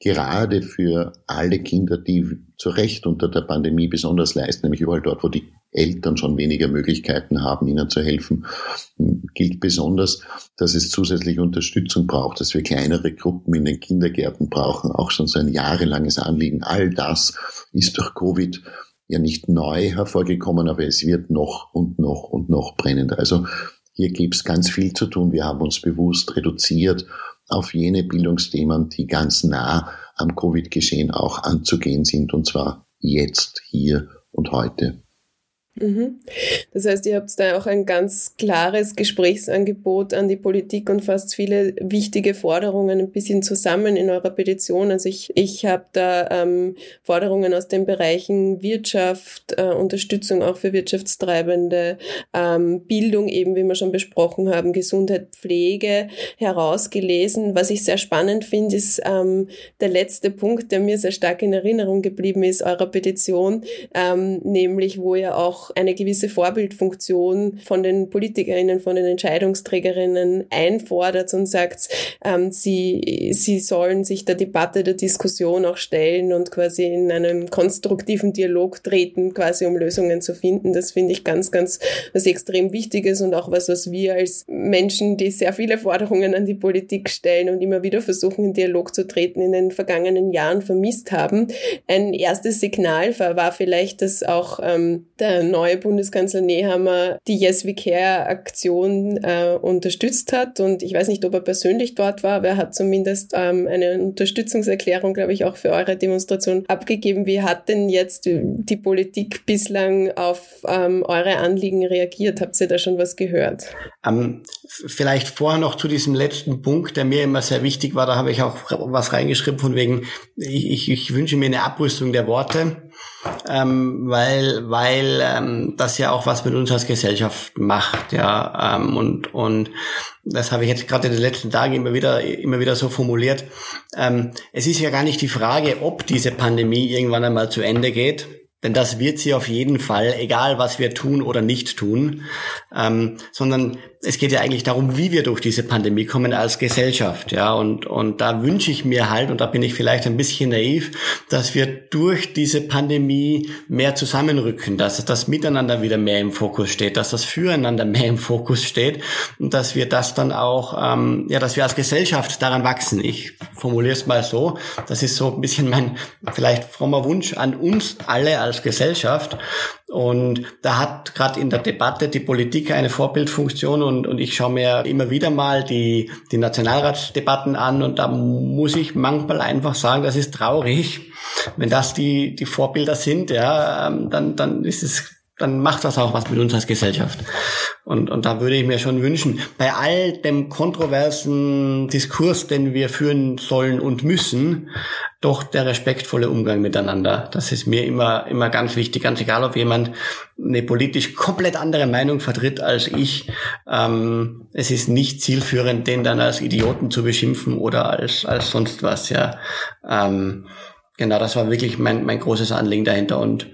gerade für alle Kinder, die zu Recht unter der Pandemie besonders leisten, nämlich überall dort, wo die Eltern schon weniger Möglichkeiten haben, ihnen zu helfen, gilt besonders, dass es zusätzliche Unterstützung braucht, dass wir kleinere Gruppen in den Kindergärten brauchen, auch schon so ein jahrelanges Anliegen. All das ist durch Covid ja nicht neu hervorgekommen, aber es wird noch und noch und noch brennender. Also hier gibt es ganz viel zu tun. Wir haben uns bewusst reduziert auf jene Bildungsthemen, die ganz nah am Covid-Geschehen auch anzugehen sind, und zwar jetzt, hier und heute. Mhm. Das heißt, ihr habt da auch ein ganz klares Gesprächsangebot an die Politik und fasst viele wichtige Forderungen ein bisschen zusammen in eurer Petition. Also ich, ich habe da ähm, Forderungen aus den Bereichen Wirtschaft, äh, Unterstützung auch für Wirtschaftstreibende, ähm, Bildung eben, wie wir schon besprochen haben, Gesundheit, Pflege herausgelesen. Was ich sehr spannend finde, ist ähm, der letzte Punkt, der mir sehr stark in Erinnerung geblieben ist, eurer Petition, ähm, nämlich wo ihr auch eine gewisse Vorbildfunktion von den Politikerinnen, von den Entscheidungsträgerinnen einfordert und sagt, ähm, sie, sie sollen sich der Debatte, der Diskussion auch stellen und quasi in einen konstruktiven Dialog treten, quasi um Lösungen zu finden. Das finde ich ganz, ganz was extrem Wichtiges und auch was, was wir als Menschen, die sehr viele Forderungen an die Politik stellen und immer wieder versuchen, in Dialog zu treten, in den vergangenen Jahren vermisst haben. Ein erstes Signal war vielleicht, dass auch ähm, der neue Bundeskanzler Nehammer die Yes We Care Aktion äh, unterstützt hat. Und ich weiß nicht, ob er persönlich dort war, aber er hat zumindest ähm, eine Unterstützungserklärung, glaube ich, auch für eure Demonstration abgegeben. Wie hat denn jetzt die Politik bislang auf ähm, eure Anliegen reagiert? Habt ihr da schon was gehört? Ähm, vielleicht vorher noch zu diesem letzten Punkt, der mir immer sehr wichtig war. Da habe ich auch was reingeschrieben von wegen, ich, ich wünsche mir eine Abrüstung der Worte ähm, weil weil ähm, das ja auch was mit uns als Gesellschaft macht, ja ähm, und und das habe ich jetzt gerade in den letzten Tagen immer wieder immer wieder so formuliert. Ähm, es ist ja gar nicht die Frage, ob diese Pandemie irgendwann einmal zu Ende geht, denn das wird sie auf jeden Fall, egal was wir tun oder nicht tun, ähm, sondern es geht ja eigentlich darum, wie wir durch diese Pandemie kommen als Gesellschaft, ja, und, und da wünsche ich mir halt, und da bin ich vielleicht ein bisschen naiv, dass wir durch diese Pandemie mehr zusammenrücken, dass das Miteinander wieder mehr im Fokus steht, dass das Füreinander mehr im Fokus steht und dass wir das dann auch, ähm, ja, dass wir als Gesellschaft daran wachsen. Ich formuliere es mal so, das ist so ein bisschen mein vielleicht frommer Wunsch an uns alle als Gesellschaft und da hat gerade in der Debatte die Politik eine Vorbildfunktion und, und ich schaue mir immer wieder mal die, die Nationalratsdebatten an und da muss ich manchmal einfach sagen, das ist traurig. Wenn das die, die Vorbilder sind, ja, ähm, dann, dann ist es dann macht das auch was mit uns als Gesellschaft. Und, und da würde ich mir schon wünschen, bei all dem kontroversen Diskurs, den wir führen sollen und müssen, doch der respektvolle Umgang miteinander. Das ist mir immer, immer ganz wichtig, ganz egal, ob jemand eine politisch komplett andere Meinung vertritt als ich. Ähm, es ist nicht zielführend, den dann als Idioten zu beschimpfen oder als, als sonst was, ja. Ähm, genau, das war wirklich mein, mein großes Anliegen dahinter und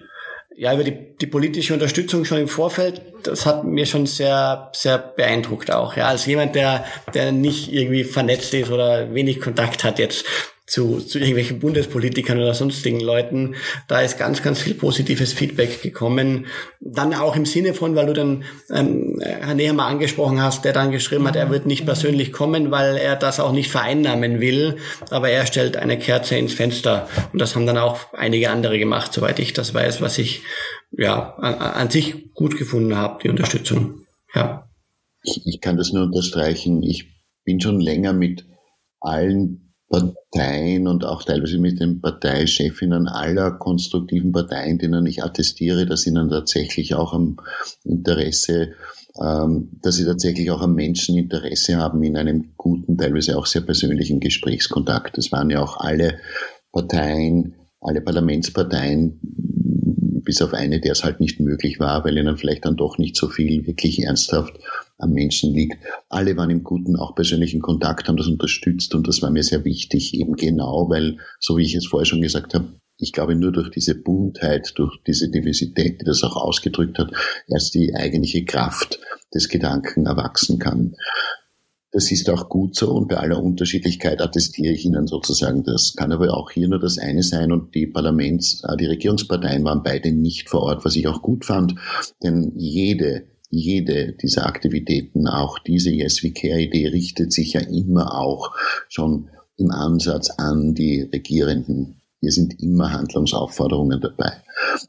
ja, über die, die politische Unterstützung schon im Vorfeld, das hat mir schon sehr, sehr beeindruckt auch. Ja, als jemand, der, der nicht irgendwie vernetzt ist oder wenig Kontakt hat jetzt zu, zu irgendwelchen Bundespolitikern oder sonstigen Leuten. Da ist ganz, ganz viel positives Feedback gekommen. Dann auch im Sinne von, weil du dann ähm, Herr Nehammer angesprochen hast, der dann geschrieben hat, er wird nicht persönlich kommen, weil er das auch nicht vereinnahmen will, aber er stellt eine Kerze ins Fenster. Und das haben dann auch einige andere gemacht, soweit ich das weiß, was ich ja an, an sich gut gefunden habe, die Unterstützung. Ja. Ich, ich kann das nur unterstreichen. Ich bin schon länger mit allen Parteien und auch teilweise mit den Parteichefinnen aller konstruktiven Parteien, denen ich attestiere, dass ihnen tatsächlich auch am Interesse, ähm, dass sie tatsächlich auch am Menschen Interesse haben in einem guten, teilweise auch sehr persönlichen Gesprächskontakt. Das waren ja auch alle Parteien, alle Parlamentsparteien, bis auf eine, der es halt nicht möglich war, weil ihnen vielleicht dann doch nicht so viel wirklich ernsthaft am Menschen liegt. Alle waren im guten, auch persönlichen Kontakt, haben das unterstützt und das war mir sehr wichtig, eben genau, weil, so wie ich es vorher schon gesagt habe, ich glaube, nur durch diese Buntheit, durch diese Diversität, die das auch ausgedrückt hat, erst die eigentliche Kraft des Gedanken erwachsen kann. Das ist auch gut so und bei aller Unterschiedlichkeit attestiere ich Ihnen sozusagen das. Kann aber auch hier nur das eine sein und die Parlaments-, äh, die Regierungsparteien waren beide nicht vor Ort, was ich auch gut fand, denn jede jede dieser Aktivitäten, auch diese Yes We Care Idee richtet sich ja immer auch schon im Ansatz an die Regierenden. Hier sind immer Handlungsaufforderungen dabei.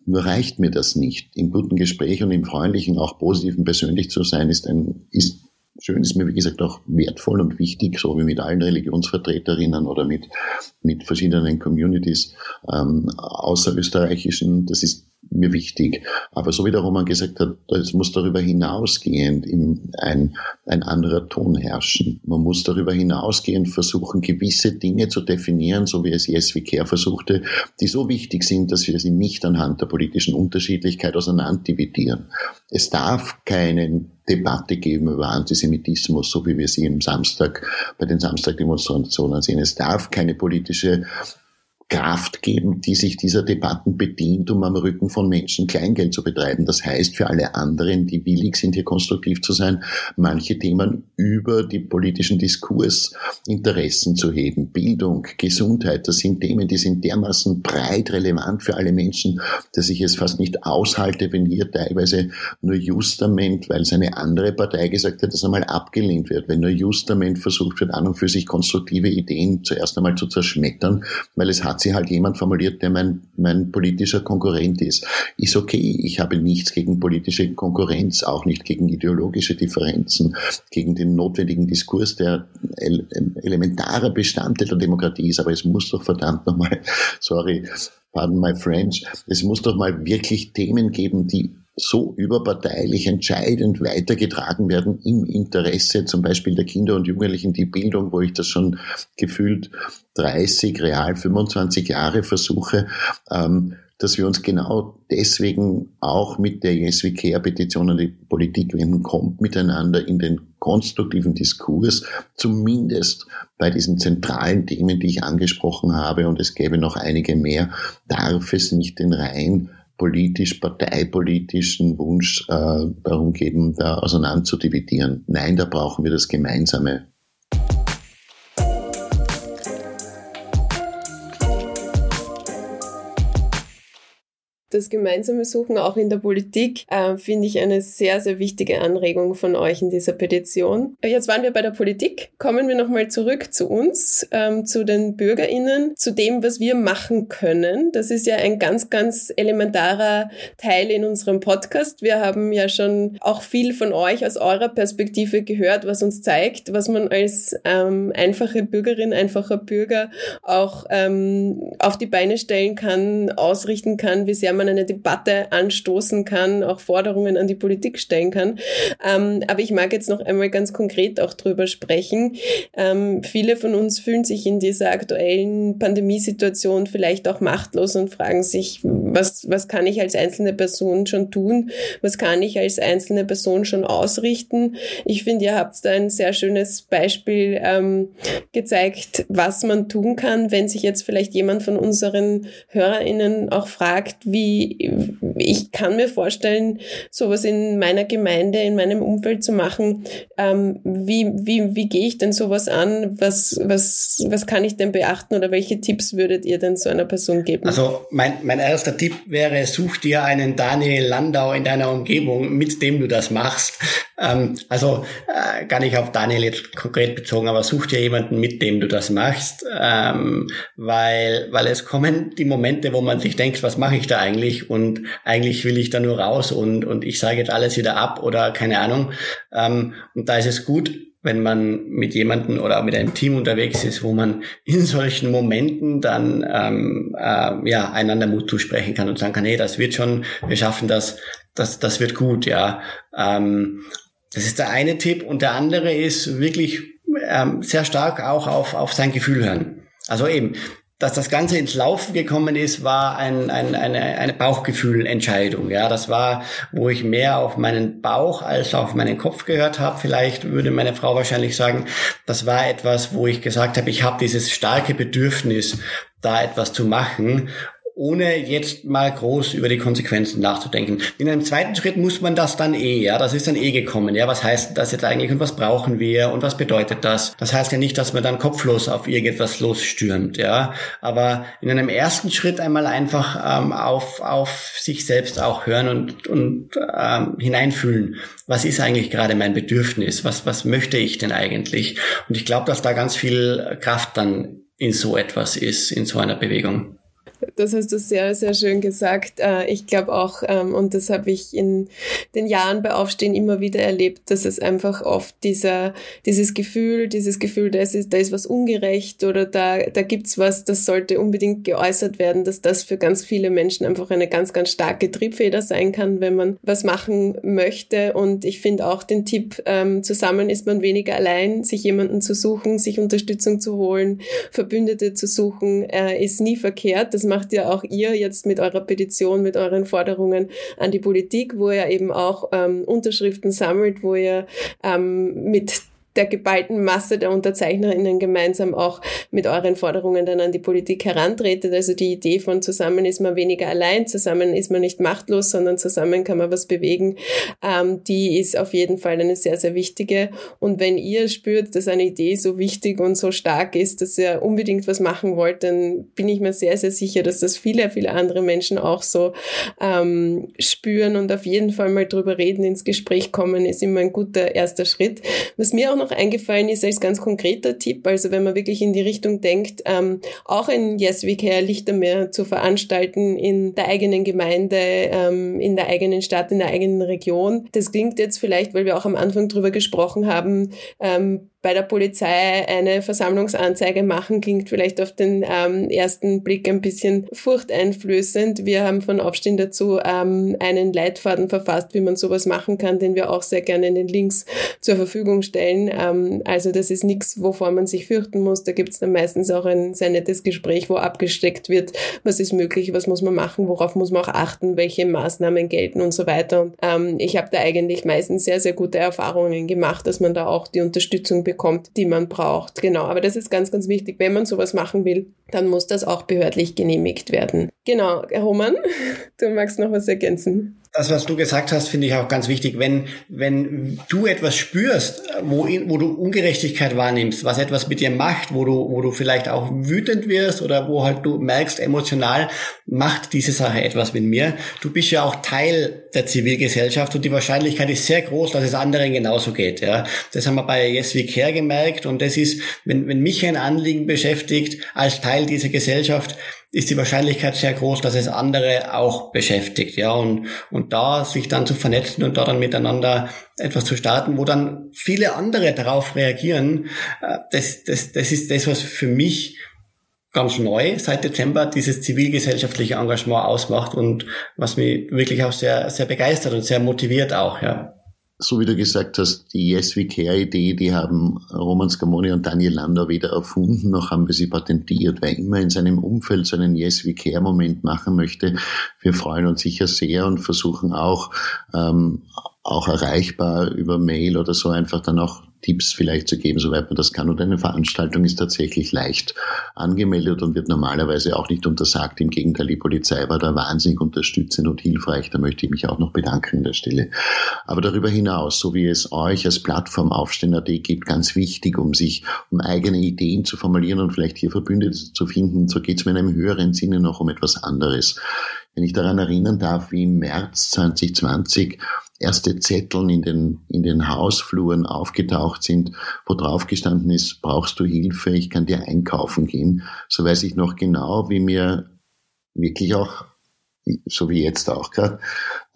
Nur reicht mir das nicht. Im guten Gespräch und im freundlichen, auch positiven persönlich zu sein, ist ein, ist schön, ist mir wie gesagt auch wertvoll und wichtig, so wie mit allen Religionsvertreterinnen oder mit, mit verschiedenen Communities ähm, außerösterreichischen. Das ist mir wichtig. Aber so wie der Roman gesagt hat, es muss darüber hinausgehend ein, ein anderer Ton herrschen. Man muss darüber hinausgehend versuchen, gewisse Dinge zu definieren, so wie es Yes Care versuchte, die so wichtig sind, dass wir sie nicht anhand der politischen Unterschiedlichkeit auseinanderdividieren. Es darf keine Debatte geben über Antisemitismus, so wie wir sie im Samstag bei den Samstagdemonstrationen sehen. Es darf keine politische Kraft geben, die sich dieser Debatten bedient, um am Rücken von Menschen Kleingeld zu betreiben. Das heißt für alle anderen, die willig sind, hier konstruktiv zu sein, manche Themen über die politischen Diskursinteressen zu heben. Bildung, Gesundheit, das sind Themen, die sind dermaßen breit relevant für alle Menschen, dass ich es fast nicht aushalte, wenn hier teilweise nur Justament, weil seine andere Partei gesagt hat, dass einmal abgelehnt wird, wenn nur Justament versucht wird, an und für sich konstruktive Ideen zuerst einmal zu zerschmettern, weil es hat hat sie halt jemand formuliert, der mein, mein politischer Konkurrent ist. Ist okay, ich habe nichts gegen politische Konkurrenz, auch nicht gegen ideologische Differenzen, gegen den notwendigen Diskurs, der elementarer Bestandteil der Demokratie ist, aber es muss doch verdammt nochmal, sorry, pardon my French, es muss doch mal wirklich Themen geben, die so überparteilich entscheidend weitergetragen werden im Interesse zum Beispiel der Kinder und Jugendlichen, die Bildung, wo ich das schon gefühlt 30, real 25 Jahre versuche, ähm, dass wir uns genau deswegen auch mit der Yes We Care Petition an die Politik wenden, kommt miteinander in den konstruktiven Diskurs, zumindest bei diesen zentralen Themen, die ich angesprochen habe, und es gäbe noch einige mehr, darf es nicht den rein politisch, parteipolitischen Wunsch äh, darum geben, da auseinander zu dividieren. Nein, da brauchen wir das Gemeinsame. Das gemeinsame Suchen auch in der Politik äh, finde ich eine sehr, sehr wichtige Anregung von euch in dieser Petition. Jetzt waren wir bei der Politik. Kommen wir nochmal zurück zu uns, ähm, zu den BürgerInnen, zu dem, was wir machen können. Das ist ja ein ganz, ganz elementarer Teil in unserem Podcast. Wir haben ja schon auch viel von euch aus eurer Perspektive gehört, was uns zeigt, was man als ähm, einfache Bürgerin, einfacher Bürger auch ähm, auf die Beine stellen kann, ausrichten kann, wie sehr man man eine Debatte anstoßen kann, auch Forderungen an die Politik stellen kann. Ähm, aber ich mag jetzt noch einmal ganz konkret auch drüber sprechen. Ähm, viele von uns fühlen sich in dieser aktuellen Pandemiesituation vielleicht auch machtlos und fragen sich, was, was kann ich als einzelne Person schon tun? Was kann ich als einzelne Person schon ausrichten? Ich finde, ihr habt da ein sehr schönes Beispiel ähm, gezeigt, was man tun kann, wenn sich jetzt vielleicht jemand von unseren HörerInnen auch fragt, wie ich kann mir vorstellen, sowas in meiner Gemeinde, in meinem Umfeld zu machen. Ähm, wie, wie, wie gehe ich denn sowas an? Was, was, was kann ich denn beachten oder welche Tipps würdet ihr denn so einer Person geben? Also mein, mein erster Tipp wäre, such dir einen Daniel Landau in deiner Umgebung, mit dem du das machst. Ähm, also äh, gar nicht auf Daniel jetzt konkret bezogen, aber such dir jemanden, mit dem du das machst, ähm, weil, weil es kommen die Momente, wo man sich denkt, was mache ich da eigentlich und eigentlich will ich da nur raus und, und ich sage jetzt alles wieder ab oder keine Ahnung. Ähm, und da ist es gut, wenn man mit jemandem oder mit einem Team unterwegs ist, wo man in solchen Momenten dann ähm, äh, ja einander Mut zusprechen kann und sagen kann, hey, das wird schon, wir schaffen das, das, das wird gut, ja. Ähm, das ist der eine Tipp und der andere ist wirklich ähm, sehr stark auch auf, auf sein Gefühl hören. Also eben, dass das Ganze ins Laufen gekommen ist, war ein, ein, eine, eine Bauchgefühlentscheidung. Ja, das war, wo ich mehr auf meinen Bauch als auf meinen Kopf gehört habe. Vielleicht würde meine Frau wahrscheinlich sagen, das war etwas, wo ich gesagt habe, ich habe dieses starke Bedürfnis, da etwas zu machen ohne jetzt mal groß über die Konsequenzen nachzudenken. In einem zweiten Schritt muss man das dann eh, ja, das ist dann eh gekommen, ja, was heißt das jetzt eigentlich und was brauchen wir und was bedeutet das? Das heißt ja nicht, dass man dann kopflos auf irgendetwas losstürmt, ja, aber in einem ersten Schritt einmal einfach ähm, auf, auf sich selbst auch hören und, und ähm, hineinfühlen, was ist eigentlich gerade mein Bedürfnis, was, was möchte ich denn eigentlich? Und ich glaube, dass da ganz viel Kraft dann in so etwas ist, in so einer Bewegung. Das hast du sehr, sehr schön gesagt. Äh, ich glaube auch, ähm, und das habe ich in den Jahren bei Aufstehen immer wieder erlebt, dass es einfach oft dieser, dieses Gefühl, dieses Gefühl, da ist, da ist was ungerecht oder da, da gibt's was, das sollte unbedingt geäußert werden, dass das für ganz viele Menschen einfach eine ganz, ganz starke Triebfeder sein kann, wenn man was machen möchte. Und ich finde auch den Tipp, ähm, zusammen ist man weniger allein, sich jemanden zu suchen, sich Unterstützung zu holen, Verbündete zu suchen, äh, ist nie verkehrt. Das macht ja auch ihr jetzt mit eurer Petition, mit euren Forderungen an die Politik, wo ihr eben auch ähm, Unterschriften sammelt, wo ihr ähm, mit der geballten Masse der UnterzeichnerInnen gemeinsam auch mit euren Forderungen dann an die Politik herantretet. Also die Idee von zusammen ist man weniger allein, zusammen ist man nicht machtlos, sondern zusammen kann man was bewegen, ähm, die ist auf jeden Fall eine sehr, sehr wichtige. Und wenn ihr spürt, dass eine Idee so wichtig und so stark ist, dass ihr unbedingt was machen wollt, dann bin ich mir sehr, sehr sicher, dass das viele, viele andere Menschen auch so ähm, spüren und auf jeden Fall mal drüber reden, ins Gespräch kommen, ist immer ein guter erster Schritt. Was mir auch noch noch eingefallen ist als ganz konkreter Tipp, also wenn man wirklich in die Richtung denkt, ähm, auch ein Yes We Care Lichtermeer zu veranstalten in der eigenen Gemeinde, ähm, in der eigenen Stadt, in der eigenen Region. Das klingt jetzt vielleicht, weil wir auch am Anfang drüber gesprochen haben, ähm, bei der Polizei eine Versammlungsanzeige machen, klingt vielleicht auf den ähm, ersten Blick ein bisschen furchteinflößend. Wir haben von Aufstehen dazu ähm, einen Leitfaden verfasst, wie man sowas machen kann, den wir auch sehr gerne in den Links zur Verfügung stellen. Ähm, also das ist nichts, wovor man sich fürchten muss. Da gibt es dann meistens auch ein sehr nettes Gespräch, wo abgesteckt wird, was ist möglich, was muss man machen, worauf muss man auch achten, welche Maßnahmen gelten und so weiter. Und, ähm, ich habe da eigentlich meistens sehr, sehr gute Erfahrungen gemacht, dass man da auch die Unterstützung bekommt bekommt, die man braucht. Genau, aber das ist ganz, ganz wichtig. Wenn man sowas machen will, dann muss das auch behördlich genehmigt werden. Genau, Roman, du magst noch was ergänzen das, was du gesagt hast, finde ich auch ganz wichtig. Wenn, wenn du etwas spürst, wo, wo du Ungerechtigkeit wahrnimmst, was etwas mit dir macht, wo du, wo du vielleicht auch wütend wirst oder wo halt du merkst, emotional macht diese Sache etwas mit mir. Du bist ja auch Teil der Zivilgesellschaft und die Wahrscheinlichkeit ist sehr groß, dass es anderen genauso geht. Ja. Das haben wir bei Yes We Care gemerkt und das ist, wenn, wenn mich ein Anliegen beschäftigt als Teil dieser Gesellschaft, ist die Wahrscheinlichkeit sehr groß, dass es andere auch beschäftigt, ja, und, und da sich dann zu vernetzen und da dann miteinander etwas zu starten, wo dann viele andere darauf reagieren, äh, das, das, das ist das, was für mich ganz neu seit Dezember dieses zivilgesellschaftliche Engagement ausmacht und was mich wirklich auch sehr, sehr begeistert und sehr motiviert auch, ja so wie du gesagt hast, die Yes We Care Idee, die haben Roman Scamoni und Daniel Landau weder erfunden, noch haben wir sie patentiert. Wer immer in seinem Umfeld so einen Yes We Care Moment machen möchte, wir freuen uns sicher sehr und versuchen auch, ähm, auch erreichbar über Mail oder so einfach dann auch Tipps vielleicht zu geben, soweit man das kann. Und eine Veranstaltung ist tatsächlich leicht angemeldet und wird normalerweise auch nicht untersagt. Im Gegenteil, die Polizei war da wahnsinnig unterstützend und hilfreich. Da möchte ich mich auch noch bedanken an der Stelle. Aber darüber hinaus, so wie es euch als Plattform Aufstehen.at gibt, ganz wichtig, um sich, um eigene Ideen zu formulieren und vielleicht hier Verbündete zu finden, so geht es mir in einem höheren Sinne noch um etwas anderes. Wenn ich daran erinnern darf, wie im März 2020 erste Zetteln in den, in den Hausfluren aufgetaucht sind, wo drauf gestanden ist, brauchst du Hilfe, ich kann dir einkaufen gehen. So weiß ich noch genau, wie mir wirklich auch, so wie jetzt auch gerade,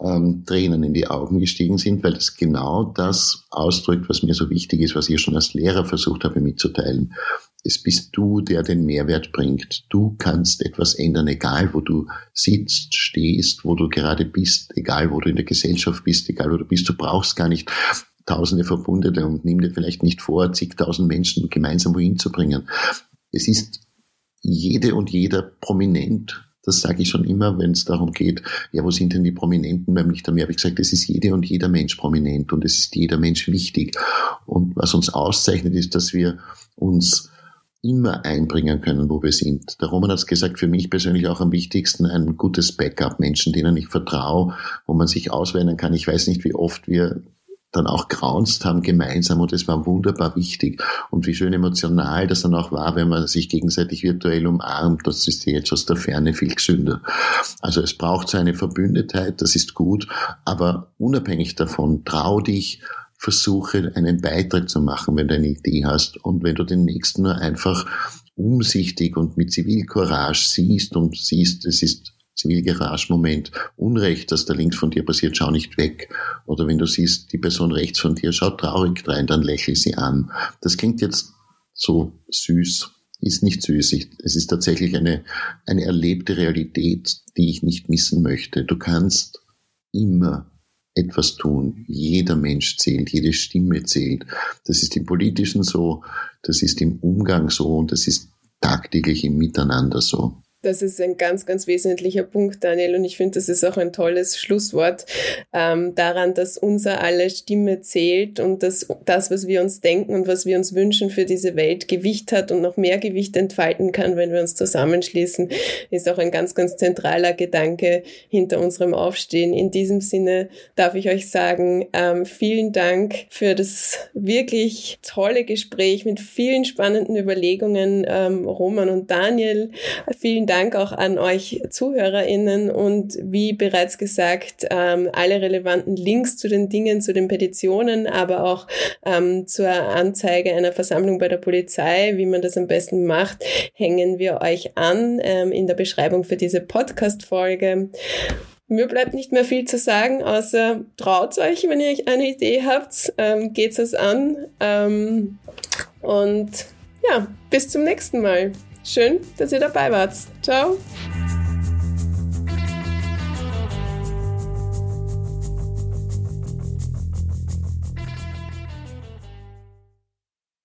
ähm, Tränen in die Augen gestiegen sind, weil das genau das ausdrückt, was mir so wichtig ist, was ich schon als Lehrer versucht habe mitzuteilen. Es bist du, der den Mehrwert bringt. Du kannst etwas ändern, egal wo du sitzt, stehst, wo du gerade bist, egal wo du in der Gesellschaft bist, egal wo du bist. Du brauchst gar nicht tausende Verbundene und nimm dir vielleicht nicht vor, zigtausend Menschen gemeinsam wohin zu bringen. Es ist jede und jeder prominent. Das sage ich schon immer, wenn es darum geht, ja, wo sind denn die Prominenten bei mich? Da habe ich gesagt, es ist jede und jeder Mensch prominent und es ist jeder Mensch wichtig. Und was uns auszeichnet, ist, dass wir uns immer einbringen können, wo wir sind. Der Roman hat es gesagt, für mich persönlich auch am wichtigsten ein gutes Backup, Menschen, denen ich vertraue, wo man sich auswählen kann. Ich weiß nicht, wie oft wir dann auch graunzt haben gemeinsam und es war wunderbar wichtig und wie schön emotional das dann auch war, wenn man sich gegenseitig virtuell umarmt, das ist jetzt aus der Ferne viel gesünder. Also es braucht so eine Verbündetheit, das ist gut, aber unabhängig davon, trau dich, versuche einen Beitrag zu machen, wenn du eine Idee hast und wenn du den nächsten nur einfach umsichtig und mit Zivilcourage siehst und siehst, es ist Zivilcourage-Moment, Unrecht, das da links von dir passiert, schau nicht weg. Oder wenn du siehst, die Person rechts von dir schaut traurig rein, dann lächel sie an. Das klingt jetzt so süß, ist nicht süß. es ist tatsächlich eine, eine erlebte Realität, die ich nicht missen möchte. Du kannst immer etwas tun. Jeder Mensch zählt, jede Stimme zählt. Das ist im Politischen so, das ist im Umgang so und das ist tagtäglich im Miteinander so. Das ist ein ganz, ganz wesentlicher Punkt, Daniel. Und ich finde, das ist auch ein tolles Schlusswort ähm, daran, dass unser aller Stimme zählt und dass das, was wir uns denken und was wir uns wünschen für diese Welt, Gewicht hat und noch mehr Gewicht entfalten kann, wenn wir uns zusammenschließen, ist auch ein ganz, ganz zentraler Gedanke hinter unserem Aufstehen. In diesem Sinne darf ich euch sagen, ähm, vielen Dank für das wirklich tolle Gespräch mit vielen spannenden Überlegungen, ähm, Roman und Daniel. Vielen Dank auch an euch ZuhörerInnen und wie bereits gesagt, ähm, alle relevanten Links zu den Dingen, zu den Petitionen, aber auch ähm, zur Anzeige einer Versammlung bei der Polizei, wie man das am besten macht, hängen wir euch an ähm, in der Beschreibung für diese Podcast-Folge. Mir bleibt nicht mehr viel zu sagen, außer traut euch, wenn ihr eine Idee habt, ähm, geht es an. Ähm, und ja, bis zum nächsten Mal. Schön, dass ihr dabei wart. Ciao.